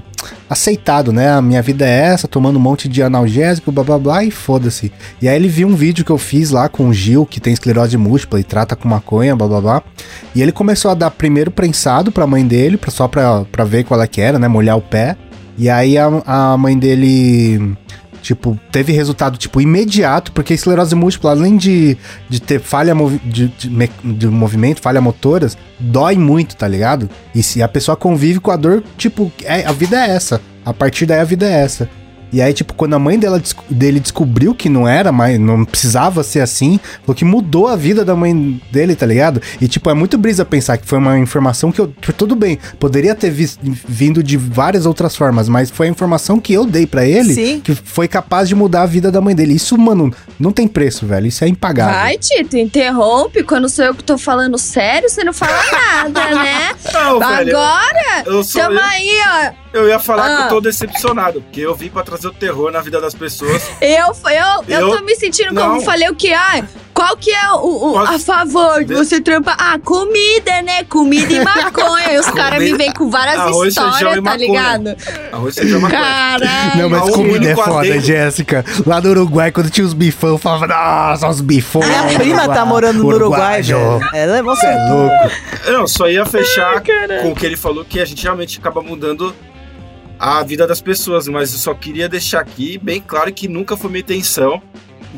aceitado, né? A minha vida é essa, tomando um monte de analgésico, blá blá blá, e foda-se. E aí ele viu um vídeo que eu fiz lá com o Gil, que tem esclerose múltipla e trata com maconha, blá blá blá. E ele começou a dar primeiro prensado pra mãe dele, pra, só pra ver qual é que era, né? Molhar o pé. E aí a, a mãe dele, tipo, teve resultado, tipo, imediato, porque a esclerose múltipla, além de, de ter falha movi- de, de, de movimento, falha motoras, dói muito, tá ligado? E se a pessoa convive com a dor, tipo, é, a vida é essa. A partir daí a vida é essa. E aí, tipo, quando a mãe dela, dele descobriu que não era mais, não precisava ser assim, falou que mudou a vida da mãe dele, tá ligado? E, tipo, é muito brisa pensar que foi uma informação que eu. tipo, Tudo bem, poderia ter vindo de várias outras formas, mas foi a informação que eu dei pra ele Sim. que foi capaz de mudar a vida da mãe dele. Isso, mano, não tem preço, velho. Isso é impagável. Vai, Tito, interrompe. Quando sou eu que tô falando sério, você não fala nada, né? Não, velho. Agora, Eu, sou, tamo eu, aí, ó. Eu ia falar que Ah. eu tô decepcionado, porque eu vim pra trazer o terror na vida das pessoas. Eu, eu, eu, Eu- tô me sentindo não. como falei o que? Ai, Qual que é o, o- Posso- a favor de você trampar? Ah, comida, né? Comida e maconha. E os caras me vêm com várias Arroz, histórias, e tá maconha. ligado? Arroz, feijão, maconha. Caralho. Não, mas comida é foda, Jéssica. Lá no Uruguai, quando tinha os bifão, eu falava, nossa, os bifão. Minha prima tá morando no Uruguai, velho. Ela é Você é louco. Não, só ia fechar com o que ele falou, que a gente realmente acaba mudando a vida das pessoas, mas eu só queria deixar aqui bem claro que nunca foi minha intenção.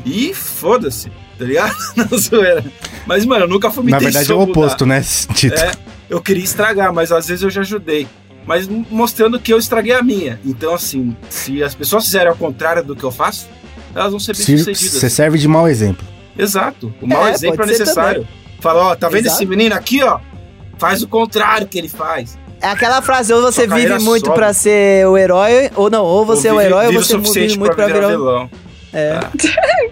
E foda-se, tá ligado? Não zoeira. Mas, mano, nunca foi minha Na intenção. verdade é o mudar. oposto, né, Tito? É, eu queria estragar, mas às vezes eu já ajudei. Mas mostrando que eu estraguei a minha. Então, assim, se as pessoas fizerem ao contrário do que eu faço, elas vão ser bem Se- sucedidas. Você serve de mau exemplo. Exato. O mau É, exemplo é necessário. Fala, ó, tá vendo Exato. esse menino aqui, ó? Faz o contrário que ele faz. É aquela frase, ou você vive muito sobe. pra ser o herói, ou não, ou você é o vive- herói, ou você o vive muito pra virar o... vilão. É.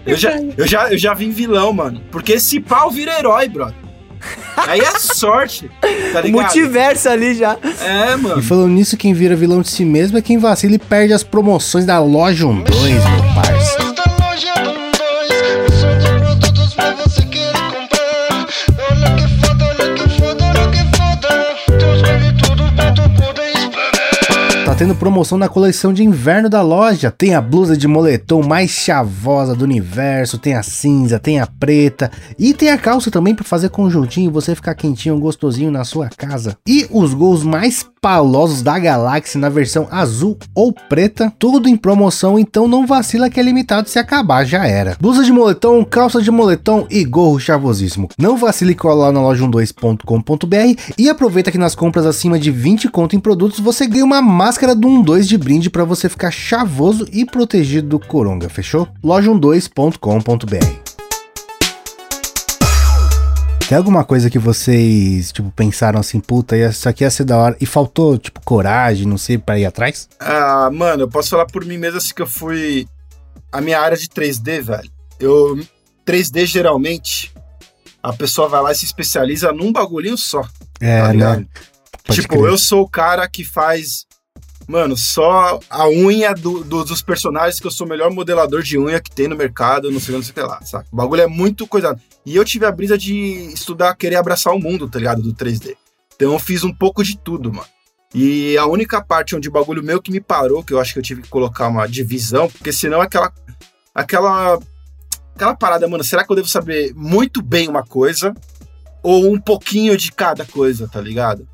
Eu já, eu, já, eu já vim vilão, mano. Porque esse pau vira herói, brother. Aí é sorte, tá O ligado? multiverso ali já. É, E mano. falando nisso, quem vira vilão de si mesmo é quem vacila e perde as promoções da loja 12, meu parça. Tendo promoção na coleção de inverno da loja. Tem a blusa de moletom mais chavosa do universo, tem a cinza, tem a preta e tem a calça também pra fazer conjuntinho e você ficar quentinho, gostosinho na sua casa. E os gols mais palosos da galáxia na versão azul ou preta, tudo em promoção, então não vacila que é limitado se acabar já era. Blusa de moletom, calça de moletom e gorro chavosíssimo. Não vacile e cola lá na loja 12.com.br e aproveita que nas compras acima de 20 conto em produtos você ganha uma máscara do 12 de brinde para você ficar chavoso e protegido do coronga, fechou? loja 12.com.br Tem alguma coisa que vocês, tipo, pensaram assim, puta, isso aqui ia ser da hora e faltou, tipo, coragem, não sei, pra ir atrás? Ah, mano, eu posso falar por mim mesmo assim que eu fui. A minha área de 3D, velho. Eu. 3D geralmente. A pessoa vai lá e se especializa num bagulhinho só. É, tá né? Tipo, crer. eu sou o cara que faz. Mano, só a unha do- do- dos personagens, que eu sou o melhor modelador de unha que tem no mercado, não sei não sei o que lá, saca? O bagulho é muito coisado. E eu tive a brisa de estudar, querer abraçar o mundo, tá ligado? Do 3D. Então eu fiz um pouco de tudo, mano. E a única parte onde o bagulho meu que me parou, que eu acho que eu tive que colocar uma divisão, porque senão aquela. Aquela. Aquela parada, mano, será que eu devo saber muito bem uma coisa ou um pouquinho de cada coisa, tá ligado?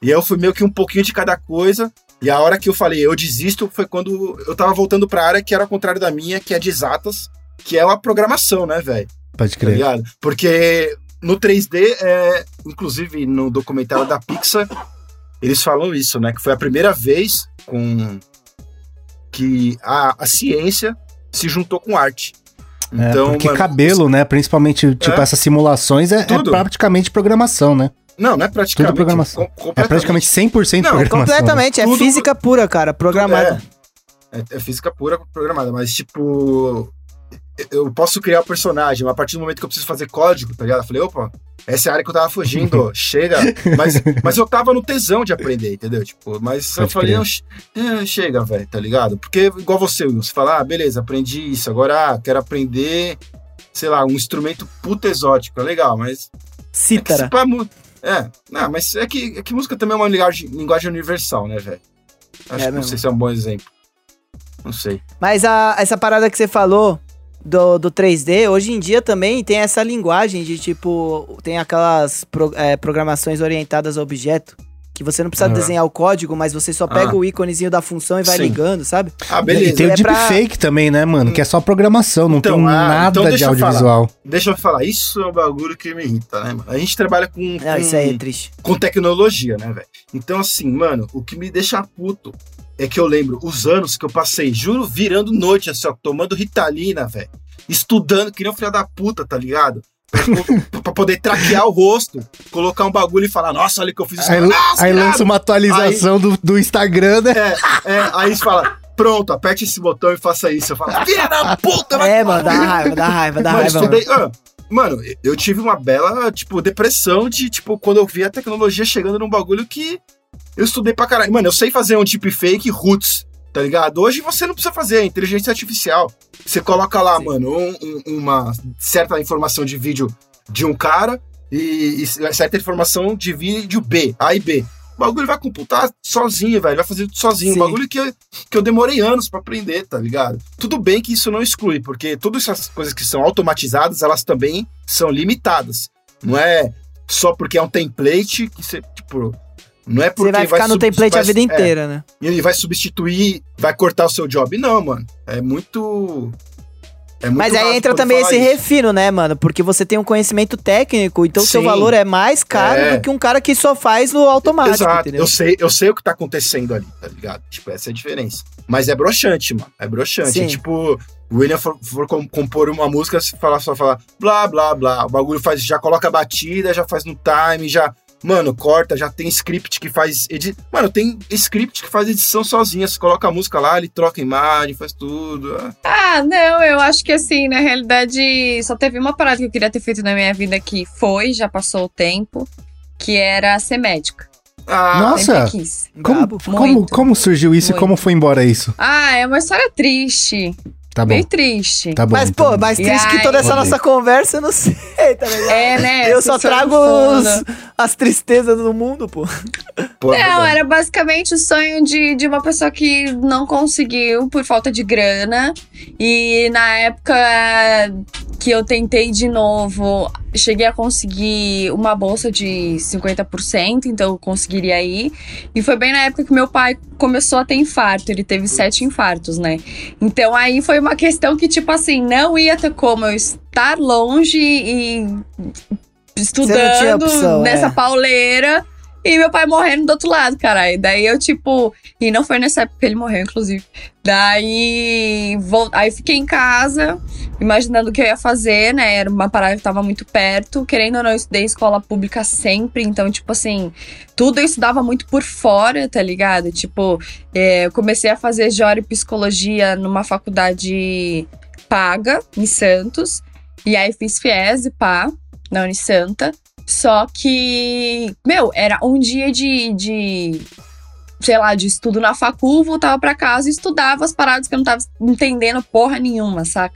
E eu fui meio que um pouquinho de cada coisa. E a hora que eu falei, eu desisto, foi quando eu tava voltando pra área que era ao contrário da minha, que é de exatas, que é a programação, né, velho? Pode Tá crer. ligado? Porque no 3D, é, inclusive no documentário da Pixar, eles falam isso, né? Que foi a primeira vez com que a, a ciência se juntou com arte. É, Então, porque mano, cabelo, né? Principalmente, tipo, É. essas simulações é, é praticamente programação, né? Não, não é praticamente. Tudo programação. com- É praticamente 100% Não, programação. né? Completamente, é Tudo- física pura, cara, programada. É, é, é física pura programada, mas tipo. Eu posso criar o personagem, mas a partir do momento que eu preciso fazer código, tá ligado? Eu falei, opa, essa é a área que eu tava fugindo, chega. Mas, mas eu tava no tesão de aprender, entendeu? Tipo, mas eu Pode falei, crer. não, é, chega, velho, tá ligado? Porque, igual você, Will, você fala, ah, beleza, aprendi isso, agora ah, quero aprender, sei lá, um instrumento puta exótico, é legal, mas é que Cítara. se pá, mu- É, não, mas é que, é que música também é uma linguagem, linguagem universal, né, velho? Acho É que não sei se é um bom exemplo. Não sei. Mas a, essa parada que você falou do, do 3D, hoje em dia também tem essa linguagem de tipo. Tem aquelas pro- é, programações orientadas a objeto. Que você não precisa Ah. desenhar o código, mas você só pega Ah. o íconezinho da função e vai Sim. ligando, sabe? Ah, E beleza. tem o É pra- deepfake também, né, mano? Que é só programação, não Então, tem ah, nada então de eu falar. audiovisual. Deixa eu falar, isso é um bagulho que me irrita, né, mano? A gente trabalha com, Não, com, isso aí é triste. com tecnologia, né, velho? Então, assim, mano, o que me deixa puto é que eu lembro os anos que eu passei, juro, virando noite, assim, ó, tomando Ritalina, velho. Estudando, que nem um filho da puta, tá ligado? Pra, poder traquear o rosto, colocar um bagulho e falar, nossa, olha o que eu fiz. Os Aí, "Nossa, aí irado!" lança uma atualização do, do Instagram, né? É, é, aí eles falam, pronto, aperte esse botão e faça isso. Eu falo, filha da puta, vai É, mano, dá raiva, dá raiva, dá Mano, raiva. mano. estudei. ah, mano, eu tive uma bela, tipo, depressão de, tipo, quando eu vi a tecnologia chegando num bagulho que eu estudei pra caralho. Mano, eu sei fazer um deepfake roots, tá ligado? Hoje você não precisa fazer, é inteligência artificial. Você coloca lá, mano, um- um- uma certa informação de vídeo de um cara e, e certa informação de vídeo B, A e B. O bagulho vai computar sozinho, velho. Vai fazer tudo sozinho. Sim. Um bagulho que, eu- que eu demorei anos pra aprender, tá ligado? Tudo bem que isso não exclui, porque todas essas coisas que são automatizadas, elas também são limitadas. Não é só porque é um template que você, tipo. Não é porque Você vai ficar no sub- template vai- a vida é, inteira, né? e vai substituir, vai cortar o seu job. Não, mano. É muito. É muito Mas aí entra também esse isso. refino, né, mano? Porque você tem um conhecimento técnico, então o seu valor é mais caro É. do que um cara que só faz no automático, Exato. entendeu? Eu sei, eu sei o que tá acontecendo ali, tá ligado? Tipo, essa é a diferença. Mas é broxante, mano. É broxante. Sim. É tipo, o William for, for com- compor uma música, falar só falar blá, blá, blá. O bagulho faz, já coloca a batida, já faz no time, já. Mano, corta, já tem script que faz. Edi... Mano, tem script que faz edição sozinha. Você coloca a música lá, ele troca a imagem, faz tudo. ah. Ah, não, eu acho que assim, na realidade, só teve uma parada que eu queria ter feito na minha vida que foi, já passou o tempo, que era ser médica. Ah, Nossa! Como, como, como surgiu isso e Muito. como foi embora isso? Ah, é uma história triste. Tá bom. Bem triste. Tá bom. Mas, então. pô, mais triste que toda essa nossa conversa, eu não sei, tá ligado? É, né? Eu só trago os- as tristezas do mundo, pô. pô, é Não, era basicamente o sonho de, de uma pessoa que não conseguiu por falta de grana. E na época que eu tentei de novo, cheguei a conseguir uma bolsa de 50%, então eu conseguiria ir. E foi bem na época que meu pai começou a ter infarto. Ele teve sete infartos, né? Então aí foi uma questão que, tipo assim, não ia ter como eu estar longe e estudando opção, nessa é. pauleira. E meu pai morrendo do outro lado, caralho. Daí eu, tipo. E não foi nessa época que ele morreu, inclusive. Daí. Vol... Aí fiquei em casa, imaginando o que eu ia fazer, né? Era uma parada que tava muito perto. Querendo ou não, eu estudei escola pública sempre. Então, tipo assim, tudo eu estudava muito por fora, tá ligado? Tipo, é, eu comecei a fazer e Psicologia numa faculdade paga, em Santos. E aí fiz FIES e pá, na Unisanta. Só que, meu, era um dia de, de sei lá, de estudo na facul, voltava pra casa e estudava as paradas que eu não tava entendendo porra nenhuma, saca?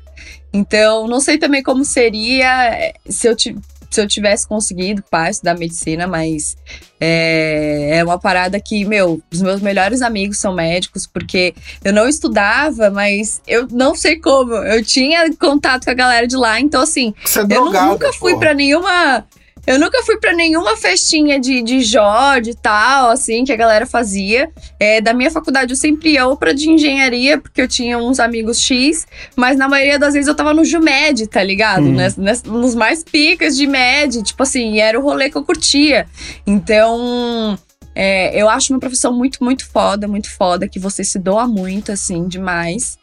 Então, não sei também como seria eh, se eu, se eu tivesse conseguido, pá, estudar medicina, mas é, é uma parada que, meu, os meus melhores amigos são médicos, porque eu não estudava, mas eu não sei como. Eu tinha contato com a galera de lá, então assim, Você é eu drogada, nunca fui porra. pra nenhuma. Eu nunca fui pra nenhuma festinha de, de Jorge e tal, assim, que a galera fazia. É, da minha faculdade eu sempre ia ou pra de engenharia, porque eu tinha uns amigos X, mas na maioria das vezes eu tava no Jumed, tá ligado? Nes- nos mais picas de Med, tipo assim, e era o rolê que eu curtia. Então. é, eu acho uma profissão muito, muito foda, muito foda, que você se doa muito, assim, demais.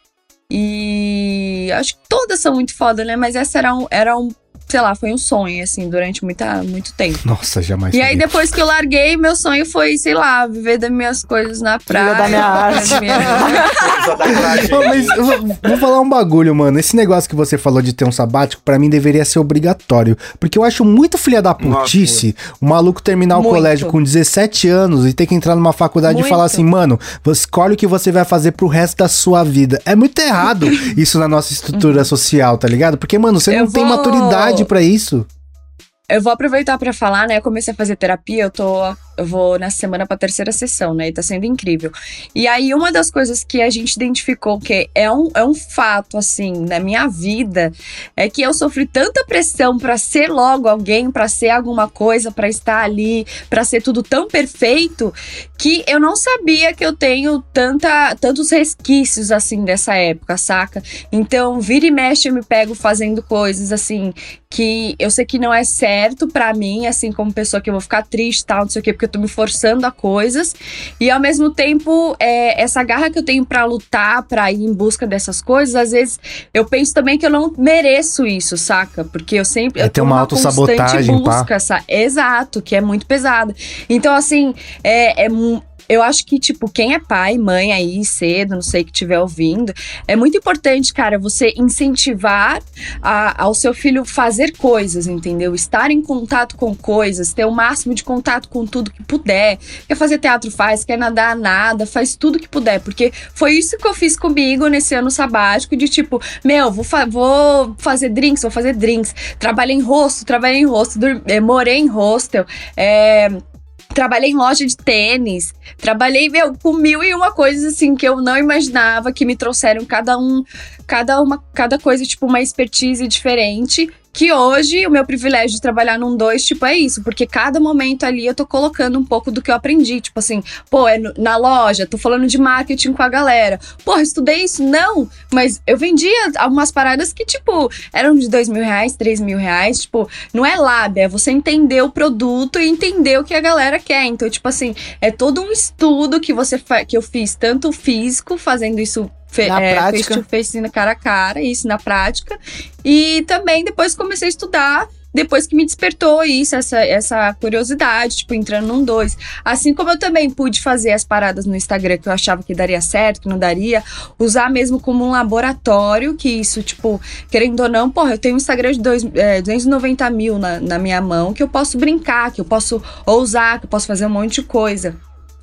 E acho que todas são muito foda, né? Mas essa era um, era um sei lá, foi um sonho, assim, durante muita, muito tempo. Nossa, jamais. E aí, depois que eu larguei, meu sonho foi, sei lá, viver das minhas coisas na praia. da minha arte. da minha- Coisa da praia, Ô, mas eu vou, vou falar um bagulho, mano. Esse negócio que você falou de ter um sabático, pra mim deveria ser obrigatório. Porque eu acho muito filha da putice o maluco terminar o Muito. colégio com 17 anos e ter que entrar numa faculdade e Muito. falar assim, mano, você escolhe o que você vai fazer pro resto da sua vida. É muito errado isso na nossa estrutura social, tá ligado? Porque, mano, você Eu não tem vou- maturidade pra isso. Eu vou aproveitar pra falar, né? Eu comecei a fazer terapia, eu tô. Eu vou nessa semana pra terceira sessão, né? E tá sendo incrível. E aí, uma das coisas que a gente identificou que é um, é um fato, assim, na minha vida, é que eu sofri tanta pressão pra ser logo alguém, pra ser alguma coisa, pra estar ali, pra ser tudo tão perfeito, que eu não sabia que eu tenho tanta, tantos resquícios, assim, dessa época, saca? Então, vira e mexe, eu me pego fazendo coisas, assim, que eu sei que não é certo pra mim, assim, como pessoa que eu vou ficar triste e tal, não sei o quê, porque eu tô me forçando a coisas. E ao mesmo tempo, é, essa garra que eu tenho pra lutar, pra ir em busca dessas coisas, às vezes eu penso também que eu não mereço isso, saca? Porque eu sempre. É eu ter uma numa autossabotagem, constante pá. busca, sa- Exato, que é muito pesada. Então, assim, é, é eu acho que, tipo, quem é pai, mãe aí cedo, não sei que estiver ouvindo, é muito importante, cara, você incentivar a- ao seu filho fazer coisas, entendeu? Estar em contato com coisas, ter o máximo de contato com tudo que puder. Quer fazer teatro, faz, quer nadar, nada, faz tudo que puder, porque foi isso que eu fiz comigo nesse ano sabático, de tipo, meu, vou, fa- vou fazer drinks, vou fazer drinks. Trabalhei em rosto, trabalhei em rosto, eh, morei em hostel, é, Trabalhei em loja de tênis, trabalhei, meu, com mil e uma coisas assim que eu não imaginava que me trouxeram cada um, cada uma, cada coisa, tipo, uma expertise diferente. Que hoje o meu privilégio de trabalhar num dois, tipo, é isso, porque cada momento ali eu tô colocando um pouco do que eu aprendi. Tipo assim, pô, é na loja, tô falando de marketing com a galera. Porra, estudei isso? Não, mas eu vendia algumas paradas que, tipo, eram de dois mil reais, três mil reais. Tipo, não é lábia, é você entender o produto e entender o que a galera quer. Então, tipo assim, é todo um estudo que você que eu fiz, tanto físico, fazendo isso fe- Na é, prática. face to face, na cara a cara, isso na prática. E também depois comecei a estudar. Depois que me despertou isso, essa, essa curiosidade, tipo, entrando num dois. Assim como eu também pude fazer as paradas no Instagram que eu achava que daria certo, que não daria, usar mesmo como um laboratório, que isso, tipo, querendo ou não, porra, eu tenho um Instagram de dois, é, 290 mil na, na minha mão, que eu posso brincar, que eu posso ousar, que eu posso fazer um monte de coisa.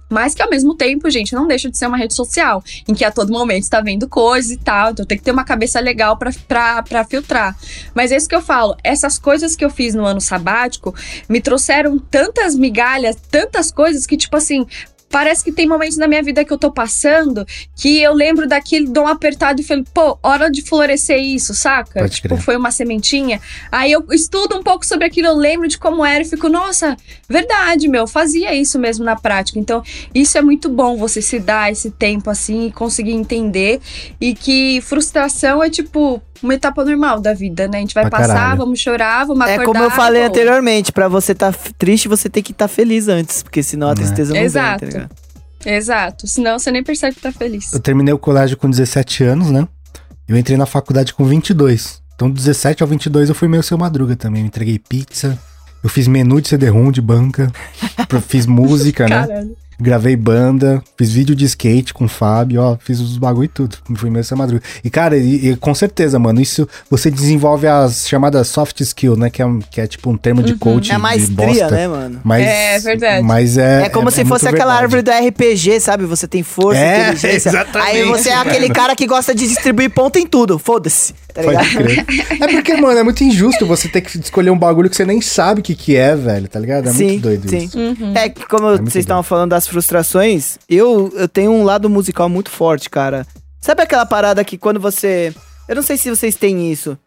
Mas que ao mesmo tempo, gente, não deixa de ser uma rede social, em que a todo momento está vendo coisas e tal, então tem que ter uma cabeça legal pra filtrar. Mas é isso que eu falo, essas coisas que eu fiz no ano sabático me trouxeram tantas migalhas, tantas coisas que, tipo assim, parece que tem momentos na minha vida que eu tô passando que eu lembro daquele dom apertado e falei, pô, hora de florescer isso, saca? Tipo, foi uma sementinha. Aí eu estudo um pouco sobre aquilo, eu lembro de como era e fico, nossa, verdade, meu, fazia isso mesmo na prática. Então, isso é muito bom, você se dar esse tempo assim e conseguir entender. E que frustração é tipo uma etapa normal da vida, né? A gente vai Pra passar, caralho. vamos chorar, vamos É acordar. como eu falei pô. anteriormente, pra você tá f- triste, você tem que estar feliz antes, porque senão a É. tristeza não Exato. vem, tá? Exato, senão você nem percebe que tá feliz. Eu terminei o colégio com 17 anos, né? Eu entrei na faculdade com 22. Então, 17 ao 22 eu fui meio seu madruga também. Eu entreguei pizza, eu fiz menu de CD-ROM de banca, fiz música, né? Caralho. Gravei banda, fiz vídeo de skate com o Fábio, ó, fiz os bagulho e tudo. Fui meio seu madruga. E, cara, e, e com certeza, mano, isso você desenvolve as chamadas soft skill, né? Que é, um- que é tipo um termo de coach. É a de maestria, bosta, né, mano? Mas, É verdade. Mas é. É, como se muito fosse aquela verdade. árvore do RPG, sabe? Você tem força, É, inteligência. exatamente, Aí você é aquele cara que gosta de distribuir ponto em tudo. Foda-se, tá ligado? Pode crer. É porque, mano, é muito injusto você ter que escolher um bagulho que você nem sabe o que, que é, velho, tá ligado? É muito doido sim. isso. Uhum. É que como muito vocês estavam falando das frustrações, eu, eu tenho um lado musical muito forte, cara. Sabe aquela parada que quando você. Eu não sei se vocês têm isso,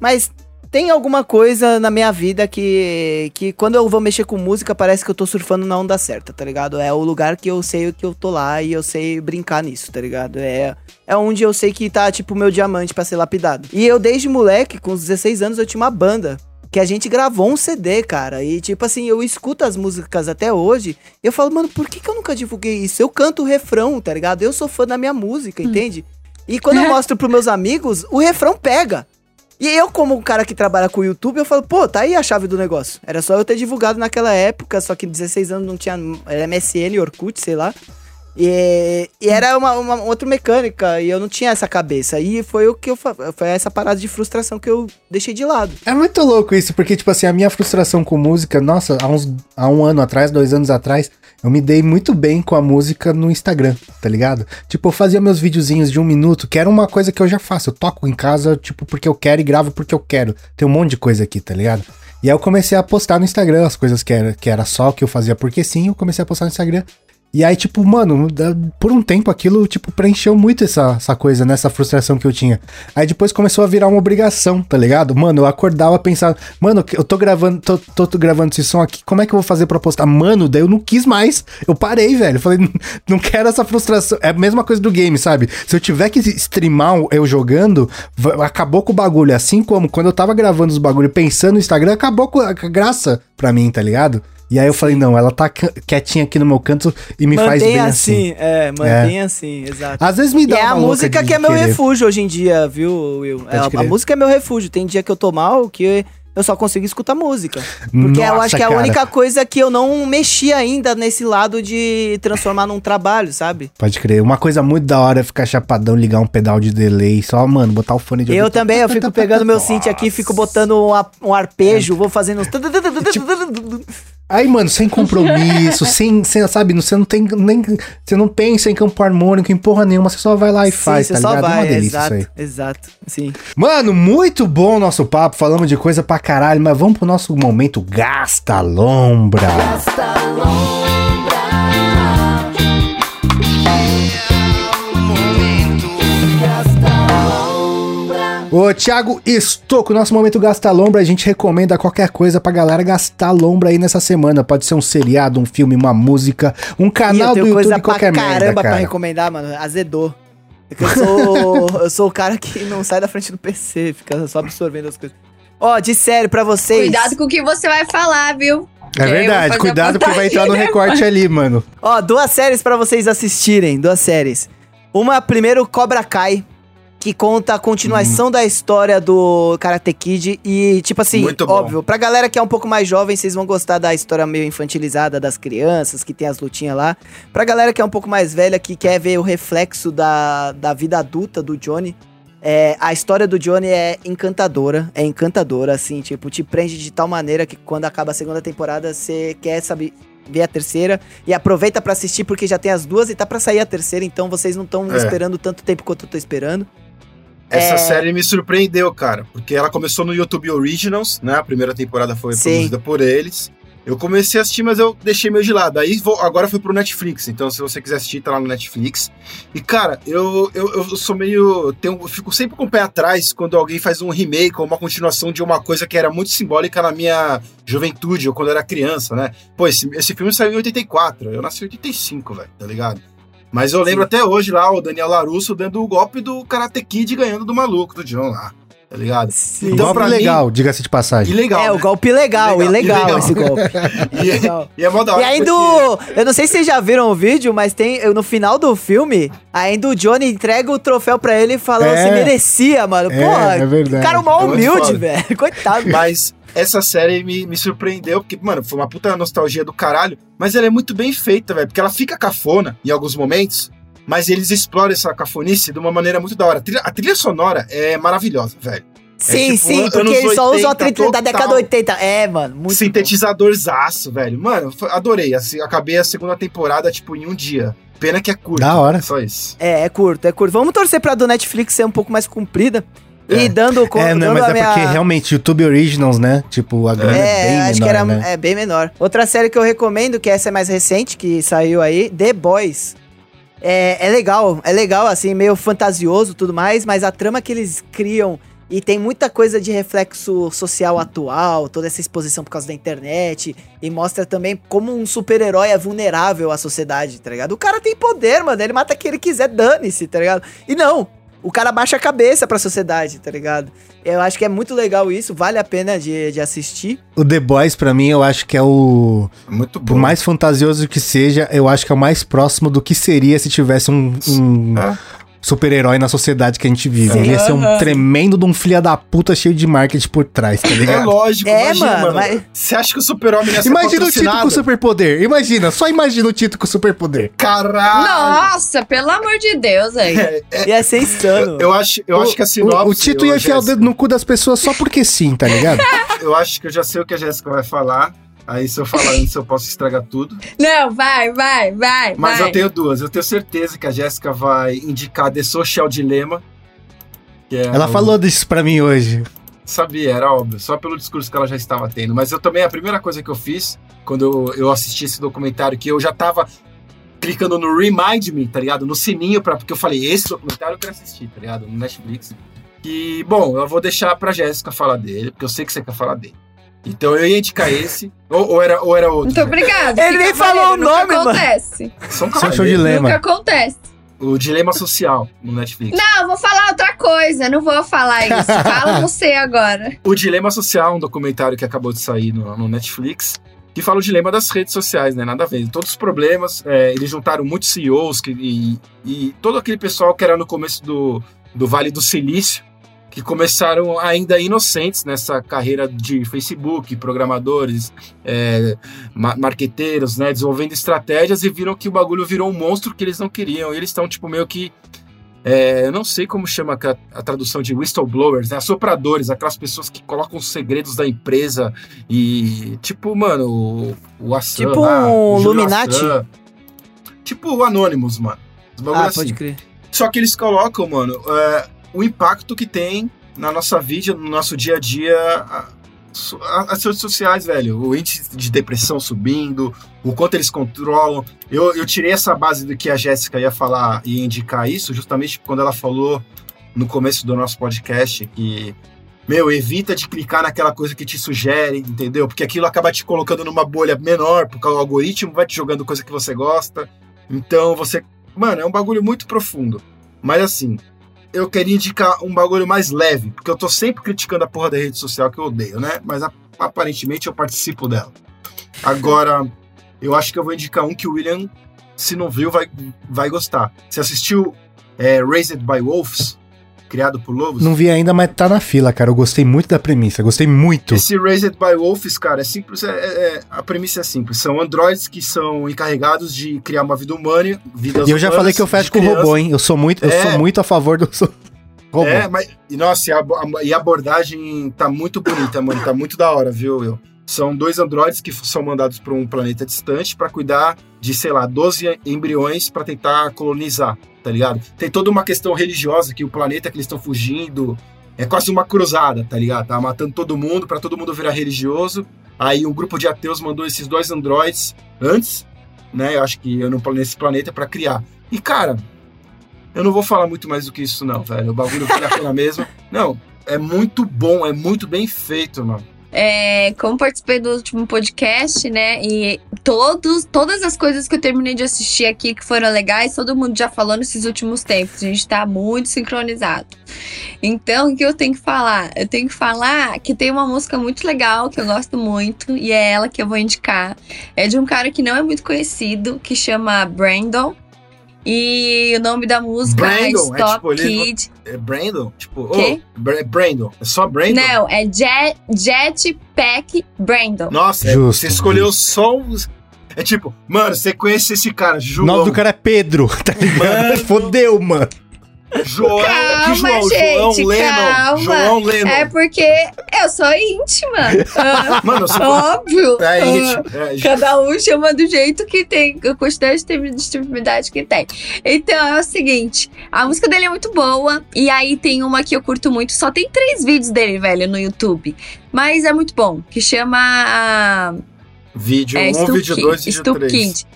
mas tem alguma coisa na minha vida que. que quando eu vou mexer com música, parece que eu tô surfando na onda certa, tá ligado? É o lugar que eu sei que eu tô lá e eu sei brincar nisso, tá ligado? É, é onde eu sei que tá, tipo, meu diamante pra ser lapidado. E eu, desde moleque, com os 16 anos, eu tinha uma banda que a gente gravou um CD, cara. E, tipo assim, eu escuto as músicas até hoje. Eu falo, mano, por que, que eu nunca divulguei isso? Eu canto o refrão, tá ligado? Eu sou fã da minha música, entende? E quando eu mostro pros meus amigos, o refrão pega. E eu, como um cara que trabalha com o YouTube, eu falo, pô, tá aí a chave do negócio. Era só eu ter divulgado naquela época, só que 16 anos não tinha MSN, Orkut, sei lá. E, e era uma, uma outra mecânica, e eu não tinha essa cabeça. E foi o que eu foi essa parada de frustração que eu deixei de lado. É muito louco isso, porque, tipo assim, a minha frustração com música, nossa, há, uns, há um ano atrás, dois anos atrás, eu me dei muito bem com a música no Instagram, tá ligado? Tipo, eu fazia meus videozinhos de um minuto, que era uma coisa que eu já faço. Eu toco em casa, tipo, porque eu quero e gravo porque eu quero. Tem um monte de coisa aqui, tá ligado? E aí eu comecei a postar no Instagram as coisas que era, que era só que eu fazia porque sim, eu comecei a postar no Instagram. E aí, tipo, mano, por um tempo aquilo, tipo, preencheu muito essa, essa coisa, né? Essa frustração que eu tinha. Aí depois começou a virar uma obrigação, tá ligado? Mano, eu acordava pensando, mano, eu tô gravando, tô, tô, tô gravando esse som aqui, como é que eu vou fazer pra postar? Mano, daí eu não quis mais. Eu parei, velho. Falei, "Não- quero essa frustração. É a mesma coisa do game, sabe? Se eu tiver que streamar eu jogando, acabou com o bagulho. Assim como quando eu tava gravando os bagulho pensando no Instagram, acabou com a graça pra mim, tá ligado? E aí eu falei, não, ela tá quietinha aqui no meu canto e me faz bem assim. é, mantém assim, exato. Às vezes me E dá é uma a louca música que é meu querer. refúgio hoje em dia, viu, Will? É, a, a música é meu refúgio. Tem dia que eu tô mal, que eu só consigo escutar música. Porque eu Nossa, acho que é a cara. única coisa que eu não mexi ainda nesse lado de transformar num trabalho, sabe? Pode crer. Uma coisa muito da hora é ficar chapadão, ligar um pedal de delay. Só, mano, botar o fone de Eu também, eu fico pegando meu synth aqui, fico botando um, a- um arpejo, vou fazendo uns... Aí, mano, sem compromisso, sem, sem, sabe, você não tem nem. Você não pensa em campo harmônico, em porra nenhuma, você só vai lá e faz, Sim, tá você só ligado? é vai, uma delícia exato, isso aí. exato, sim. Mano, muito bom o nosso papo, falamos de coisa pra caralho, mas vamos pro nosso momento Gasta Lombra. Ô, Thiago Estocco, nosso momento Gasta Lombra, a gente recomenda qualquer coisa pra galera gastar lombra aí nessa semana. Pode ser um seriado, um filme, uma música, um E canal do YouTube, coisa pra qualquer caramba merda, pra cara. recomendar, mano. Azedou. É eu sou, eu sou o cara que não sai da frente do PC, fica só absorvendo as coisas. Ó, de sério, pra vocês. Cuidado com o que você vai falar, viu? É verdade, cuidado porque vai entrar no recorte ali, mano. Ó, duas séries pra vocês assistirem, duas séries. Uma, primeiro, Cobra Kai, que conta a continuação da história do Karate Kid e, tipo assim, óbvio, pra galera que é um pouco mais jovem, vocês vão gostar da história meio infantilizada das crianças, que tem as lutinhas lá. Pra galera que é um pouco mais velha, que quer ver o reflexo da, da vida adulta do Johnny, é, a história do Johnny é encantadora, é encantadora, assim, tipo, te prende de tal maneira que quando acaba a segunda temporada, você quer saber ver a terceira e aproveita pra assistir porque já tem as duas e tá pra sair a terceira, então vocês não estão É. esperando tanto tempo quanto eu tô esperando. Essa É. série me surpreendeu, cara, porque ela começou no YouTube Originals, né? A primeira temporada foi Sim. produzida por eles. Eu comecei a assistir, mas eu deixei meio de lado. Aí vou- agora foi pro Netflix, então se você quiser assistir, tá lá no Netflix. E, cara, eu, eu, eu sou meio. Tenho, eu fico sempre com o pé atrás quando alguém faz um remake ou uma continuação de uma coisa que era muito simbólica na minha juventude ou quando eu era criança, né? Pô, esse, esse filme saiu em 84, eu nasci em 85, velho, tá ligado? Mas eu lembro Sim. até hoje lá o Daniel Larusso dando o golpe do Karate Kid ganhando do maluco, do John lá, tá ligado? Sim. Então, Golpe pra mim- legal, diga-se de passagem. E legal. é, né? o golpe legal, Legal, ilegal, ilegal. esse golpe. E, Legal. e é mó da hora E ainda, porque- eu não sei se vocês já viram o vídeo, mas tem no final do filme, ainda o Johnny entrega o troféu pra ele falando É. se merecia, mano. É, Porra, é verdade. cara, o mal É humilde, velho. Coitado. Mas essa série me, me surpreendeu, porque, mano, foi uma puta nostalgia do caralho. Mas ela é muito bem feita, velho. Porque ela fica cafona em alguns momentos, mas eles exploram essa cafonice de uma maneira muito da hora. A trilha, a trilha sonora é maravilhosa, velho. sim, tipo, sim, porque ele só usa a 80 trilha da década total. 80. É, mano, muito. Sintetizadorzaço, velho. Mano, adorei. Assim, acabei a segunda temporada, tipo, em um dia. Pena que é curto. Da hora. Só isso. É, é curto, é curto. Vamos torcer pra do Netflix ser um pouco mais comprida. E É. dando co- É, não, dando mas a é minha... porque realmente YouTube Originals, né? Tipo, a grana é, É, bem acho menor, que era né? é bem menor. Outra série que eu recomendo, que essa é mais recente, que saiu aí, The Boys. É, é legal, é legal, assim, meio fantasioso tudo mais, mas a trama que eles criam e tem muita coisa de reflexo social atual, toda essa exposição por causa da internet, e mostra também como um super-herói é vulnerável à sociedade, tá ligado? O cara tem poder, mano, ele mata quem ele quiser, dane-se, tá ligado? E não, o cara baixa a cabeça pra sociedade, tá ligado? Eu acho que é muito legal isso, vale a pena de, de assistir. O The Boys, pra mim, eu acho que é o. Muito Por bom. mais fantasioso que seja, eu acho que é o mais próximo do que seria se tivesse um, um É. super-herói na sociedade que a gente vive. Sim. Ele ia ser um tremendo de um filha da puta cheio de marketing por trás, tá É ligado? lógico, É, imagina, mano, mano. mas- Você acha que o super-homem ia ser Imagina o Tito com patrocinado? superpoder. Imagina, só imagina o Tito com superpoder. Caralho! Nossa, pelo amor de Deus, aí. É, é, Ia ser insano. eu acho, eu O- acho que a sinopse... O, o Tito ia ô, enfiar o dedo no cu das pessoas só porque sim, tá ligado? Eu acho que eu já sei o que a Jéssica vai falar. Aí se eu falar antes eu posso estragar tudo. Não, vai, vai, vai. Mas vai. eu tenho duas. Eu tenho certeza que a Jéssica vai indicar The Social Dilemma. Que é Ela o- falou disso pra mim hoje. Sabia, era óbvio. Só pelo discurso que ela já estava tendo. Mas eu também, a primeira coisa que eu fiz, quando eu, eu assisti esse documentário, que eu já tava clicando no Remind Me, tá ligado? No sininho, pra, porque eu falei, esse documentário eu quero assistir, tá ligado? No Netflix. E, bom, eu vou deixar pra Jéssica falar dele, porque eu sei que você quer falar dele. Então eu ia indicar esse, ou, ou era, ou era outro. Muito obrigada. Ele nem falou o nome, nunca mano. acontece. Só um Social cavalheiro. Dilema. Nunca acontece. O Dilema Social, no Netflix. Não, vou falar outra coisa. Não vou falar isso. Fala você agora. O Dilema Social, um documentário que acabou de sair no, no Netflix, que fala o dilema das redes sociais, né? Nada a ver. Todos os problemas, é, eles juntaram muitos CEOs que, e, e todo aquele pessoal que era no começo do, do Vale do Silício, que começaram ainda inocentes nessa carreira de Facebook, programadores, é, ma- marqueteiros, né, desenvolvendo estratégias e viram que o bagulho virou um monstro que eles não queriam. E eles estão, tipo, meio que. é, eu não sei como chama a, a tradução de whistleblowers, né? Assopradores, aquelas pessoas que colocam os segredos da empresa e. Tipo, mano, o, o Assan, Tipo um o Illuminati? Assan. Tipo o Anonymous, mano. Ah, assim. pode crer. Só que eles colocam, mano, é, o impacto que tem na nossa vida, no nosso dia a dia, as redes sociais, velho. O índice de depressão subindo, o quanto eles controlam. Eu, eu tirei essa base do que a Jéssica ia falar e indicar isso, justamente quando ela falou no começo do nosso podcast que. Meu, evita de clicar naquela coisa que te sugere, entendeu? Porque aquilo acaba te colocando numa bolha menor, porque o algoritmo vai te jogando coisa que você gosta. Então você. Mano, é um bagulho muito profundo. Mas assim, eu queria indicar um bagulho mais leve, porque eu tô sempre criticando a porra da rede social que eu odeio, né? Mas aparentemente eu participo dela. Agora, eu acho que eu vou indicar um que o William, se não viu, vai, vai gostar. Você assistiu é, Raised by Wolves, criado por lobos? Não vi ainda, mas tá na fila, cara. Eu gostei muito da premissa, gostei muito. Esse Raised by Wolves, cara, é simples. é- é- é- a premissa é simples. São androides que são encarregados de criar uma vida humana. Vidas E eu já humanas falei que eu fecho com o robô, hein? Eu sou muito, eu É. sou muito a favor do robô. É, mas. E nossa, e a, a- e a abordagem tá muito bonita, mano. Tá muito da hora, viu, Will? São dois androides que são mandados para um planeta distante para cuidar de, sei lá, 12 embriões para tentar colonizar, tá ligado? Tem toda uma questão religiosa que o planeta que eles estão fugindo é quase uma cruzada, tá ligado? Tá matando todo mundo para todo mundo virar religioso. Aí um grupo de ateus mandou esses dois androides antes, né? Eu acho que eu no, nesse planeta para criar. E cara, eu não vou falar muito mais do que isso, não, velho. O bagulho vale a pena mesmo. Não, é muito bom, é muito bem feito, mano. É, como participei do último podcast, né? E todos, todas as coisas que eu terminei de assistir aqui que foram legais, todo mundo já falou nesses últimos tempos. A gente tá muito sincronizado. Então, o que eu tenho que falar? Eu tenho que falar que tem uma música muito legal que eu gosto muito, e é ela que eu vou indicar. É de um cara que não é muito conhecido, que chama Brandon. E o nome da música Brandon, é é Stop tipo, ele não- Kid. É Brandon? Tipo, Quê? oh, Bra- Brandon. É só Brandon? Não, é Jet, Jetpack Brandon. Nossa, é- Justo, você escolheu só os. É tipo, mano, você conhece esse cara, O João. nome do cara é Pedro, tá ligado? Mano. Fodeu, mano. João, Calma, João? gente, João Lennon. calma. João Lennon. É porque eu sou íntima. Ah, Mano, você. Óbvio. É, Ah, íntimo. É, Cada um chama do jeito que tem, a quantidade de distribuidade que tem. Então é o seguinte: a música dele é muito boa. E aí tem uma que eu curto muito. Só tem três vídeos dele, velho, no YouTube. Mas é muito bom. Que chama. ah, Vídeo 1, é, um, vídeo Kid- 2 vídeo Stu 3.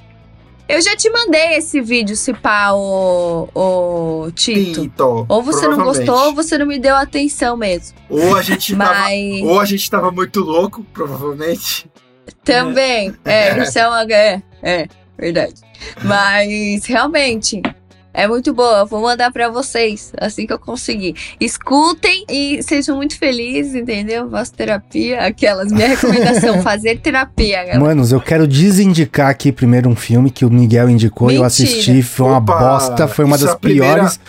Eu já te mandei esse vídeo, se pá, o, o Tito. Tito, Ou você não gostou, ou você não me deu atenção mesmo. Ou a gente tava. Mas Ou a gente tava muito louco, provavelmente. também. É, isso é uma. É, é, verdade. Mas realmente. É muito boa, eu vou mandar pra vocês assim que eu conseguir. Escutem e sejam muito felizes, entendeu? Faço terapia, aquelas. Minha recomendação, fazer terapia, galera. Manos, eu quero desindicar aqui primeiro um filme que o Miguel indicou e eu Mentira. assisti. Foi uma Opa, bosta, foi uma isso das é a primeira- piores.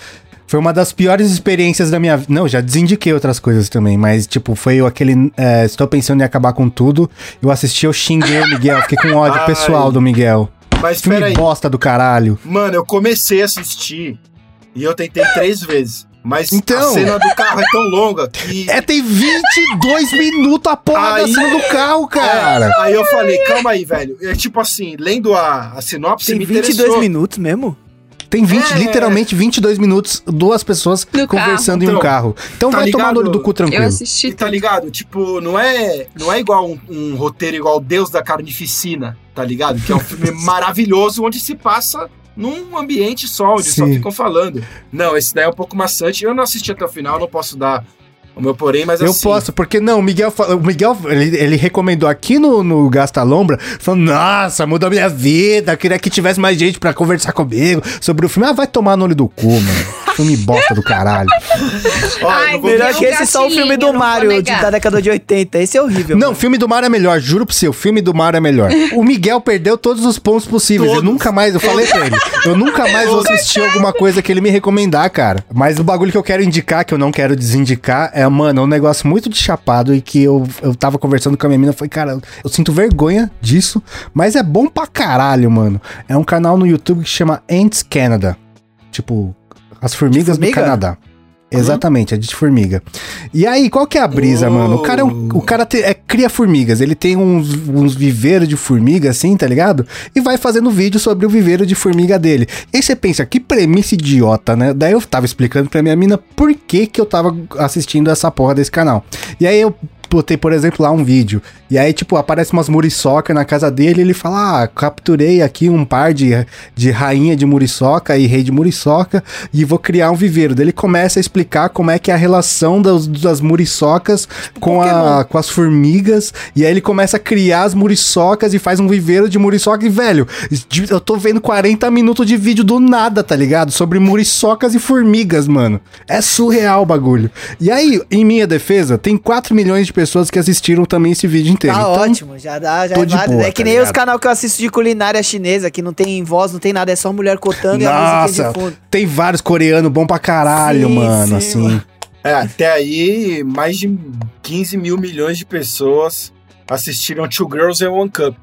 Foi uma das piores experiências da minha vida. Não, já desindiquei outras coisas também, mas, tipo, foi aquele. é, estou pensando em acabar com tudo. Eu assisti, eu xinguei o Miguel, fiquei com ódio Ai. pessoal do Miguel. Mas Filme peraí. bosta do caralho. Mano, eu comecei a assistir e eu tentei três vezes. Mas Então. a cena do carro é tão longa que. É, tem 22 minutos a porra da Aí- cena do carro, cara. É, aí eu falei, calma aí, velho. É tipo assim, lendo a, a sinopse, Tem me 22 interessou. minutos mesmo? Tem 20, É. literalmente 22 minutos, duas pessoas No conversando em um Então, carro. Então tá vai tomar no olho ligado? do cu Eu tranquilo. assisti E tá ligado? Tipo, não é, não é igual um, um roteiro igual Deus da Carnificina, tá ligado? Que é um filme maravilhoso onde se passa num ambiente só, onde só Sim. ficam falando. Não, esse daí é um pouco maçante. Eu não assisti até o final, não posso dar o meu porém, mas Eu assim... posso, porque não, o Miguel, o Miguel ele, ele recomendou aqui no, no Gasta Lombra, falando, nossa, mudou minha vida, queria que tivesse mais gente pra conversar comigo sobre o filme. Ah, vai tomar no olho do cu, mano. Filme bosta do caralho. Ai, vou Melhor que esse só o filme do Mario de, da década de 80. Esse é horrível. Não, o mano. filme do Mario é melhor, juro pro você, o filme do Mario é melhor. O Miguel perdeu todos os pontos possíveis. Eu Todos. nunca mais, eu falei pra ele, eu nunca mais vou assistir alguma coisa que ele me recomendar, cara. Mas o bagulho que eu quero indicar, que eu não quero desindicar, é, mano, é um negócio muito de chapado e que eu, eu tava conversando com a minha mina, foi, cara, eu sinto vergonha disso, mas é bom pra caralho, mano. É um canal no YouTube que chama Ants Canada. Tipo, as formigas do formiga? Canadá. Exatamente, é de formiga. E aí, qual que é a brisa, Oh. mano? O cara, é um- o cara te- é, cria formigas, ele tem uns, uns viveiros de formiga, assim, tá ligado? E vai fazendo vídeo sobre o viveiro de formiga dele. E aí você pensa, que premissa idiota, né? Daí eu tava explicando pra minha mina por que que eu tava assistindo essa porra desse canal. E aí eu botei, por exemplo, lá um vídeo. E aí, tipo, aparece umas muriçoca na casa dele e ele fala: Ah, capturei aqui um par de, de rainha de muriçoca e rei de muriçoca e vou criar um viveiro. Daí ele começa a explicar como é que é a relação das, das muriçocas com, a, com as formigas. E aí ele começa a criar as muriçocas e faz um viveiro de muriçoca. E, velho, eu tô vendo 40 minutos de vídeo do nada, tá ligado? Sobre muriçocas e formigas, mano. É surreal o bagulho. E aí, em minha defesa, tem 4 milhões de pessoas que assistiram também esse vídeo inteiro. Tá Então, ótimo, já dá, já é de válido. boa, é que tá nem os ligado? canal que eu assisto de culinária chinesa, que não tem voz, não tem nada, é só mulher cotando e a Nossa, de fundo. tem vários coreanos bom pra caralho, Sim, mano, sim, assim. mano. É, até aí, mais de 15 mil milhões de pessoas assistiram Two Girls and One Cup.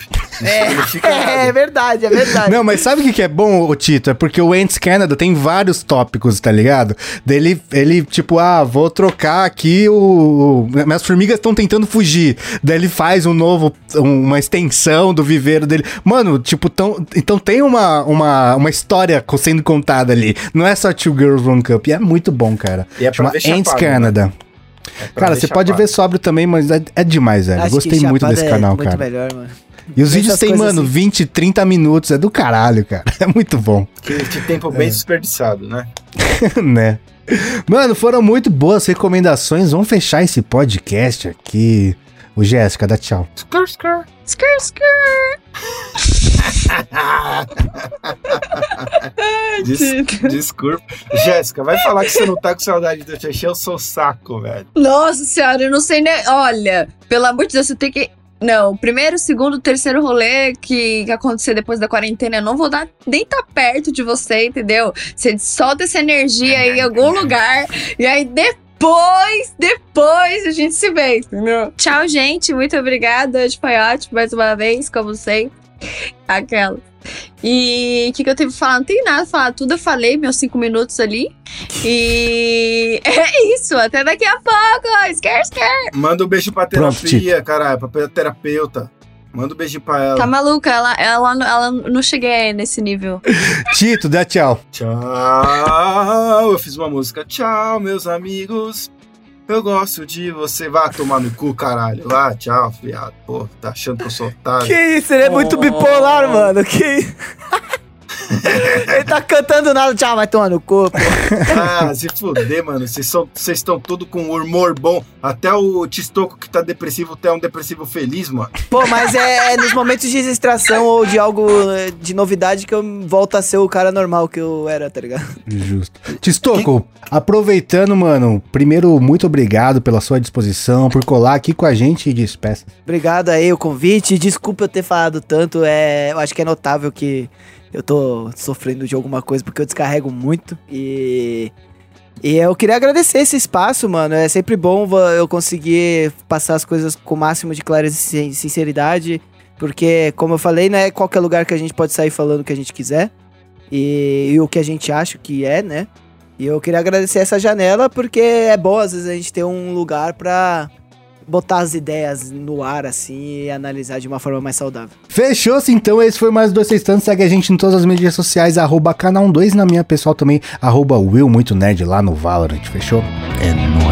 É, é verdade, é verdade. Não, mas sabe o que, que é bom, ô Tito? É porque o Ants Canada tem vários tópicos, tá ligado? Dele, ele, tipo, ah, vou trocar aqui o. o- Minhas formigas estão tentando fugir. Daí ele faz um novo, um- uma extensão do viveiro dele. Mano, tipo, tão, então tem uma, uma, uma história sendo contada ali. Não é só Two Girls One Cup. E é muito bom, cara. E é pra Chama Ants chapado, né? É Cara, você pode ver sóbrio também, mas é, é demais, velho. Acho Gostei muito desse é canal, muito cara. melhor, mano. E os vídeos têm, mano, assim. 20, 30 minutos. É do caralho, cara. É muito bom. Que, que tempo bem desperdiçado, né? né? Mano, foram muito boas recomendações. Vamos fechar esse podcast aqui. O Jéssica, dá tchau. Skr, skr. Skr, skr. Des, desculpa. Jéssica, vai falar que você não tá com saudade de eu te encher o seu saco, velho. Nossa senhora, eu não sei nem. Olha, pelo amor de Deus, você tem que. Não, primeiro, segundo, terceiro rolê que, que acontecer depois da quarentena, eu não vou dar nem tá perto de você, entendeu? Você solta essa energia aí em algum lugar e aí depois, depois a gente se vê, entendeu? Tchau, gente. Muito obrigada. Hoje foi ótimo mais uma vez, como sempre. Aquela. E o que, que eu tenho que falar? Não tem nada a falar, tudo eu falei, meus cinco minutos ali. E é isso, até daqui a pouco. Scare, scare. Manda um beijo pra Pronto, terapia, caralho, pra terapeuta. Manda um beijo pra ela. Tá maluca? Ela, ela, ela não cheguei nesse nível. Tito, dá tchau. Tchau, eu fiz uma música. Tchau, meus amigos. Eu gosto de você. Vá tomar no cu, caralho. Vá, tchau, fiado. Pô, tá achando que eu sou otário? Que isso, ele é muito Oh. bipolar, mano. Que Ele tá cantando nada, tchau, vai tomar no corpo. Ah, se fuder, mano. Vocês são- vocês estão tudo com humor bom. Até o Tistoco que tá depressivo até um depressivo feliz, mano. Pô, mas é, é nos momentos de distração ou de algo de novidade que eu volto a ser o cara normal que eu era, tá ligado? Justo. Tistoco, aproveitando, mano, primeiro, muito obrigado pela sua disposição, por colar aqui com a gente e despeça. Obrigado aí o convite. Desculpa eu ter falado tanto. É, eu acho que é notável que eu tô sofrendo de alguma coisa porque eu descarrego muito. E. E eu queria agradecer esse espaço, mano. É sempre bom eu conseguir passar as coisas com o máximo de clareza e sin- sinceridade. Porque, como eu falei, não é qualquer lugar que a gente pode sair falando o que a gente quiser. E, e o que a gente acha que é, né? E eu queria agradecer essa janela porque é bom, às vezes, a gente ter um lugar pra botar as ideias no ar, assim, e analisar de uma forma mais saudável. Fechou-se então, esse foi mais dois sextantes. Segue a gente em todas as mídias sociais, arroba canal 12 na minha pessoal também, arroba Will Muito Nerd lá no Valorant, fechou? É nóis.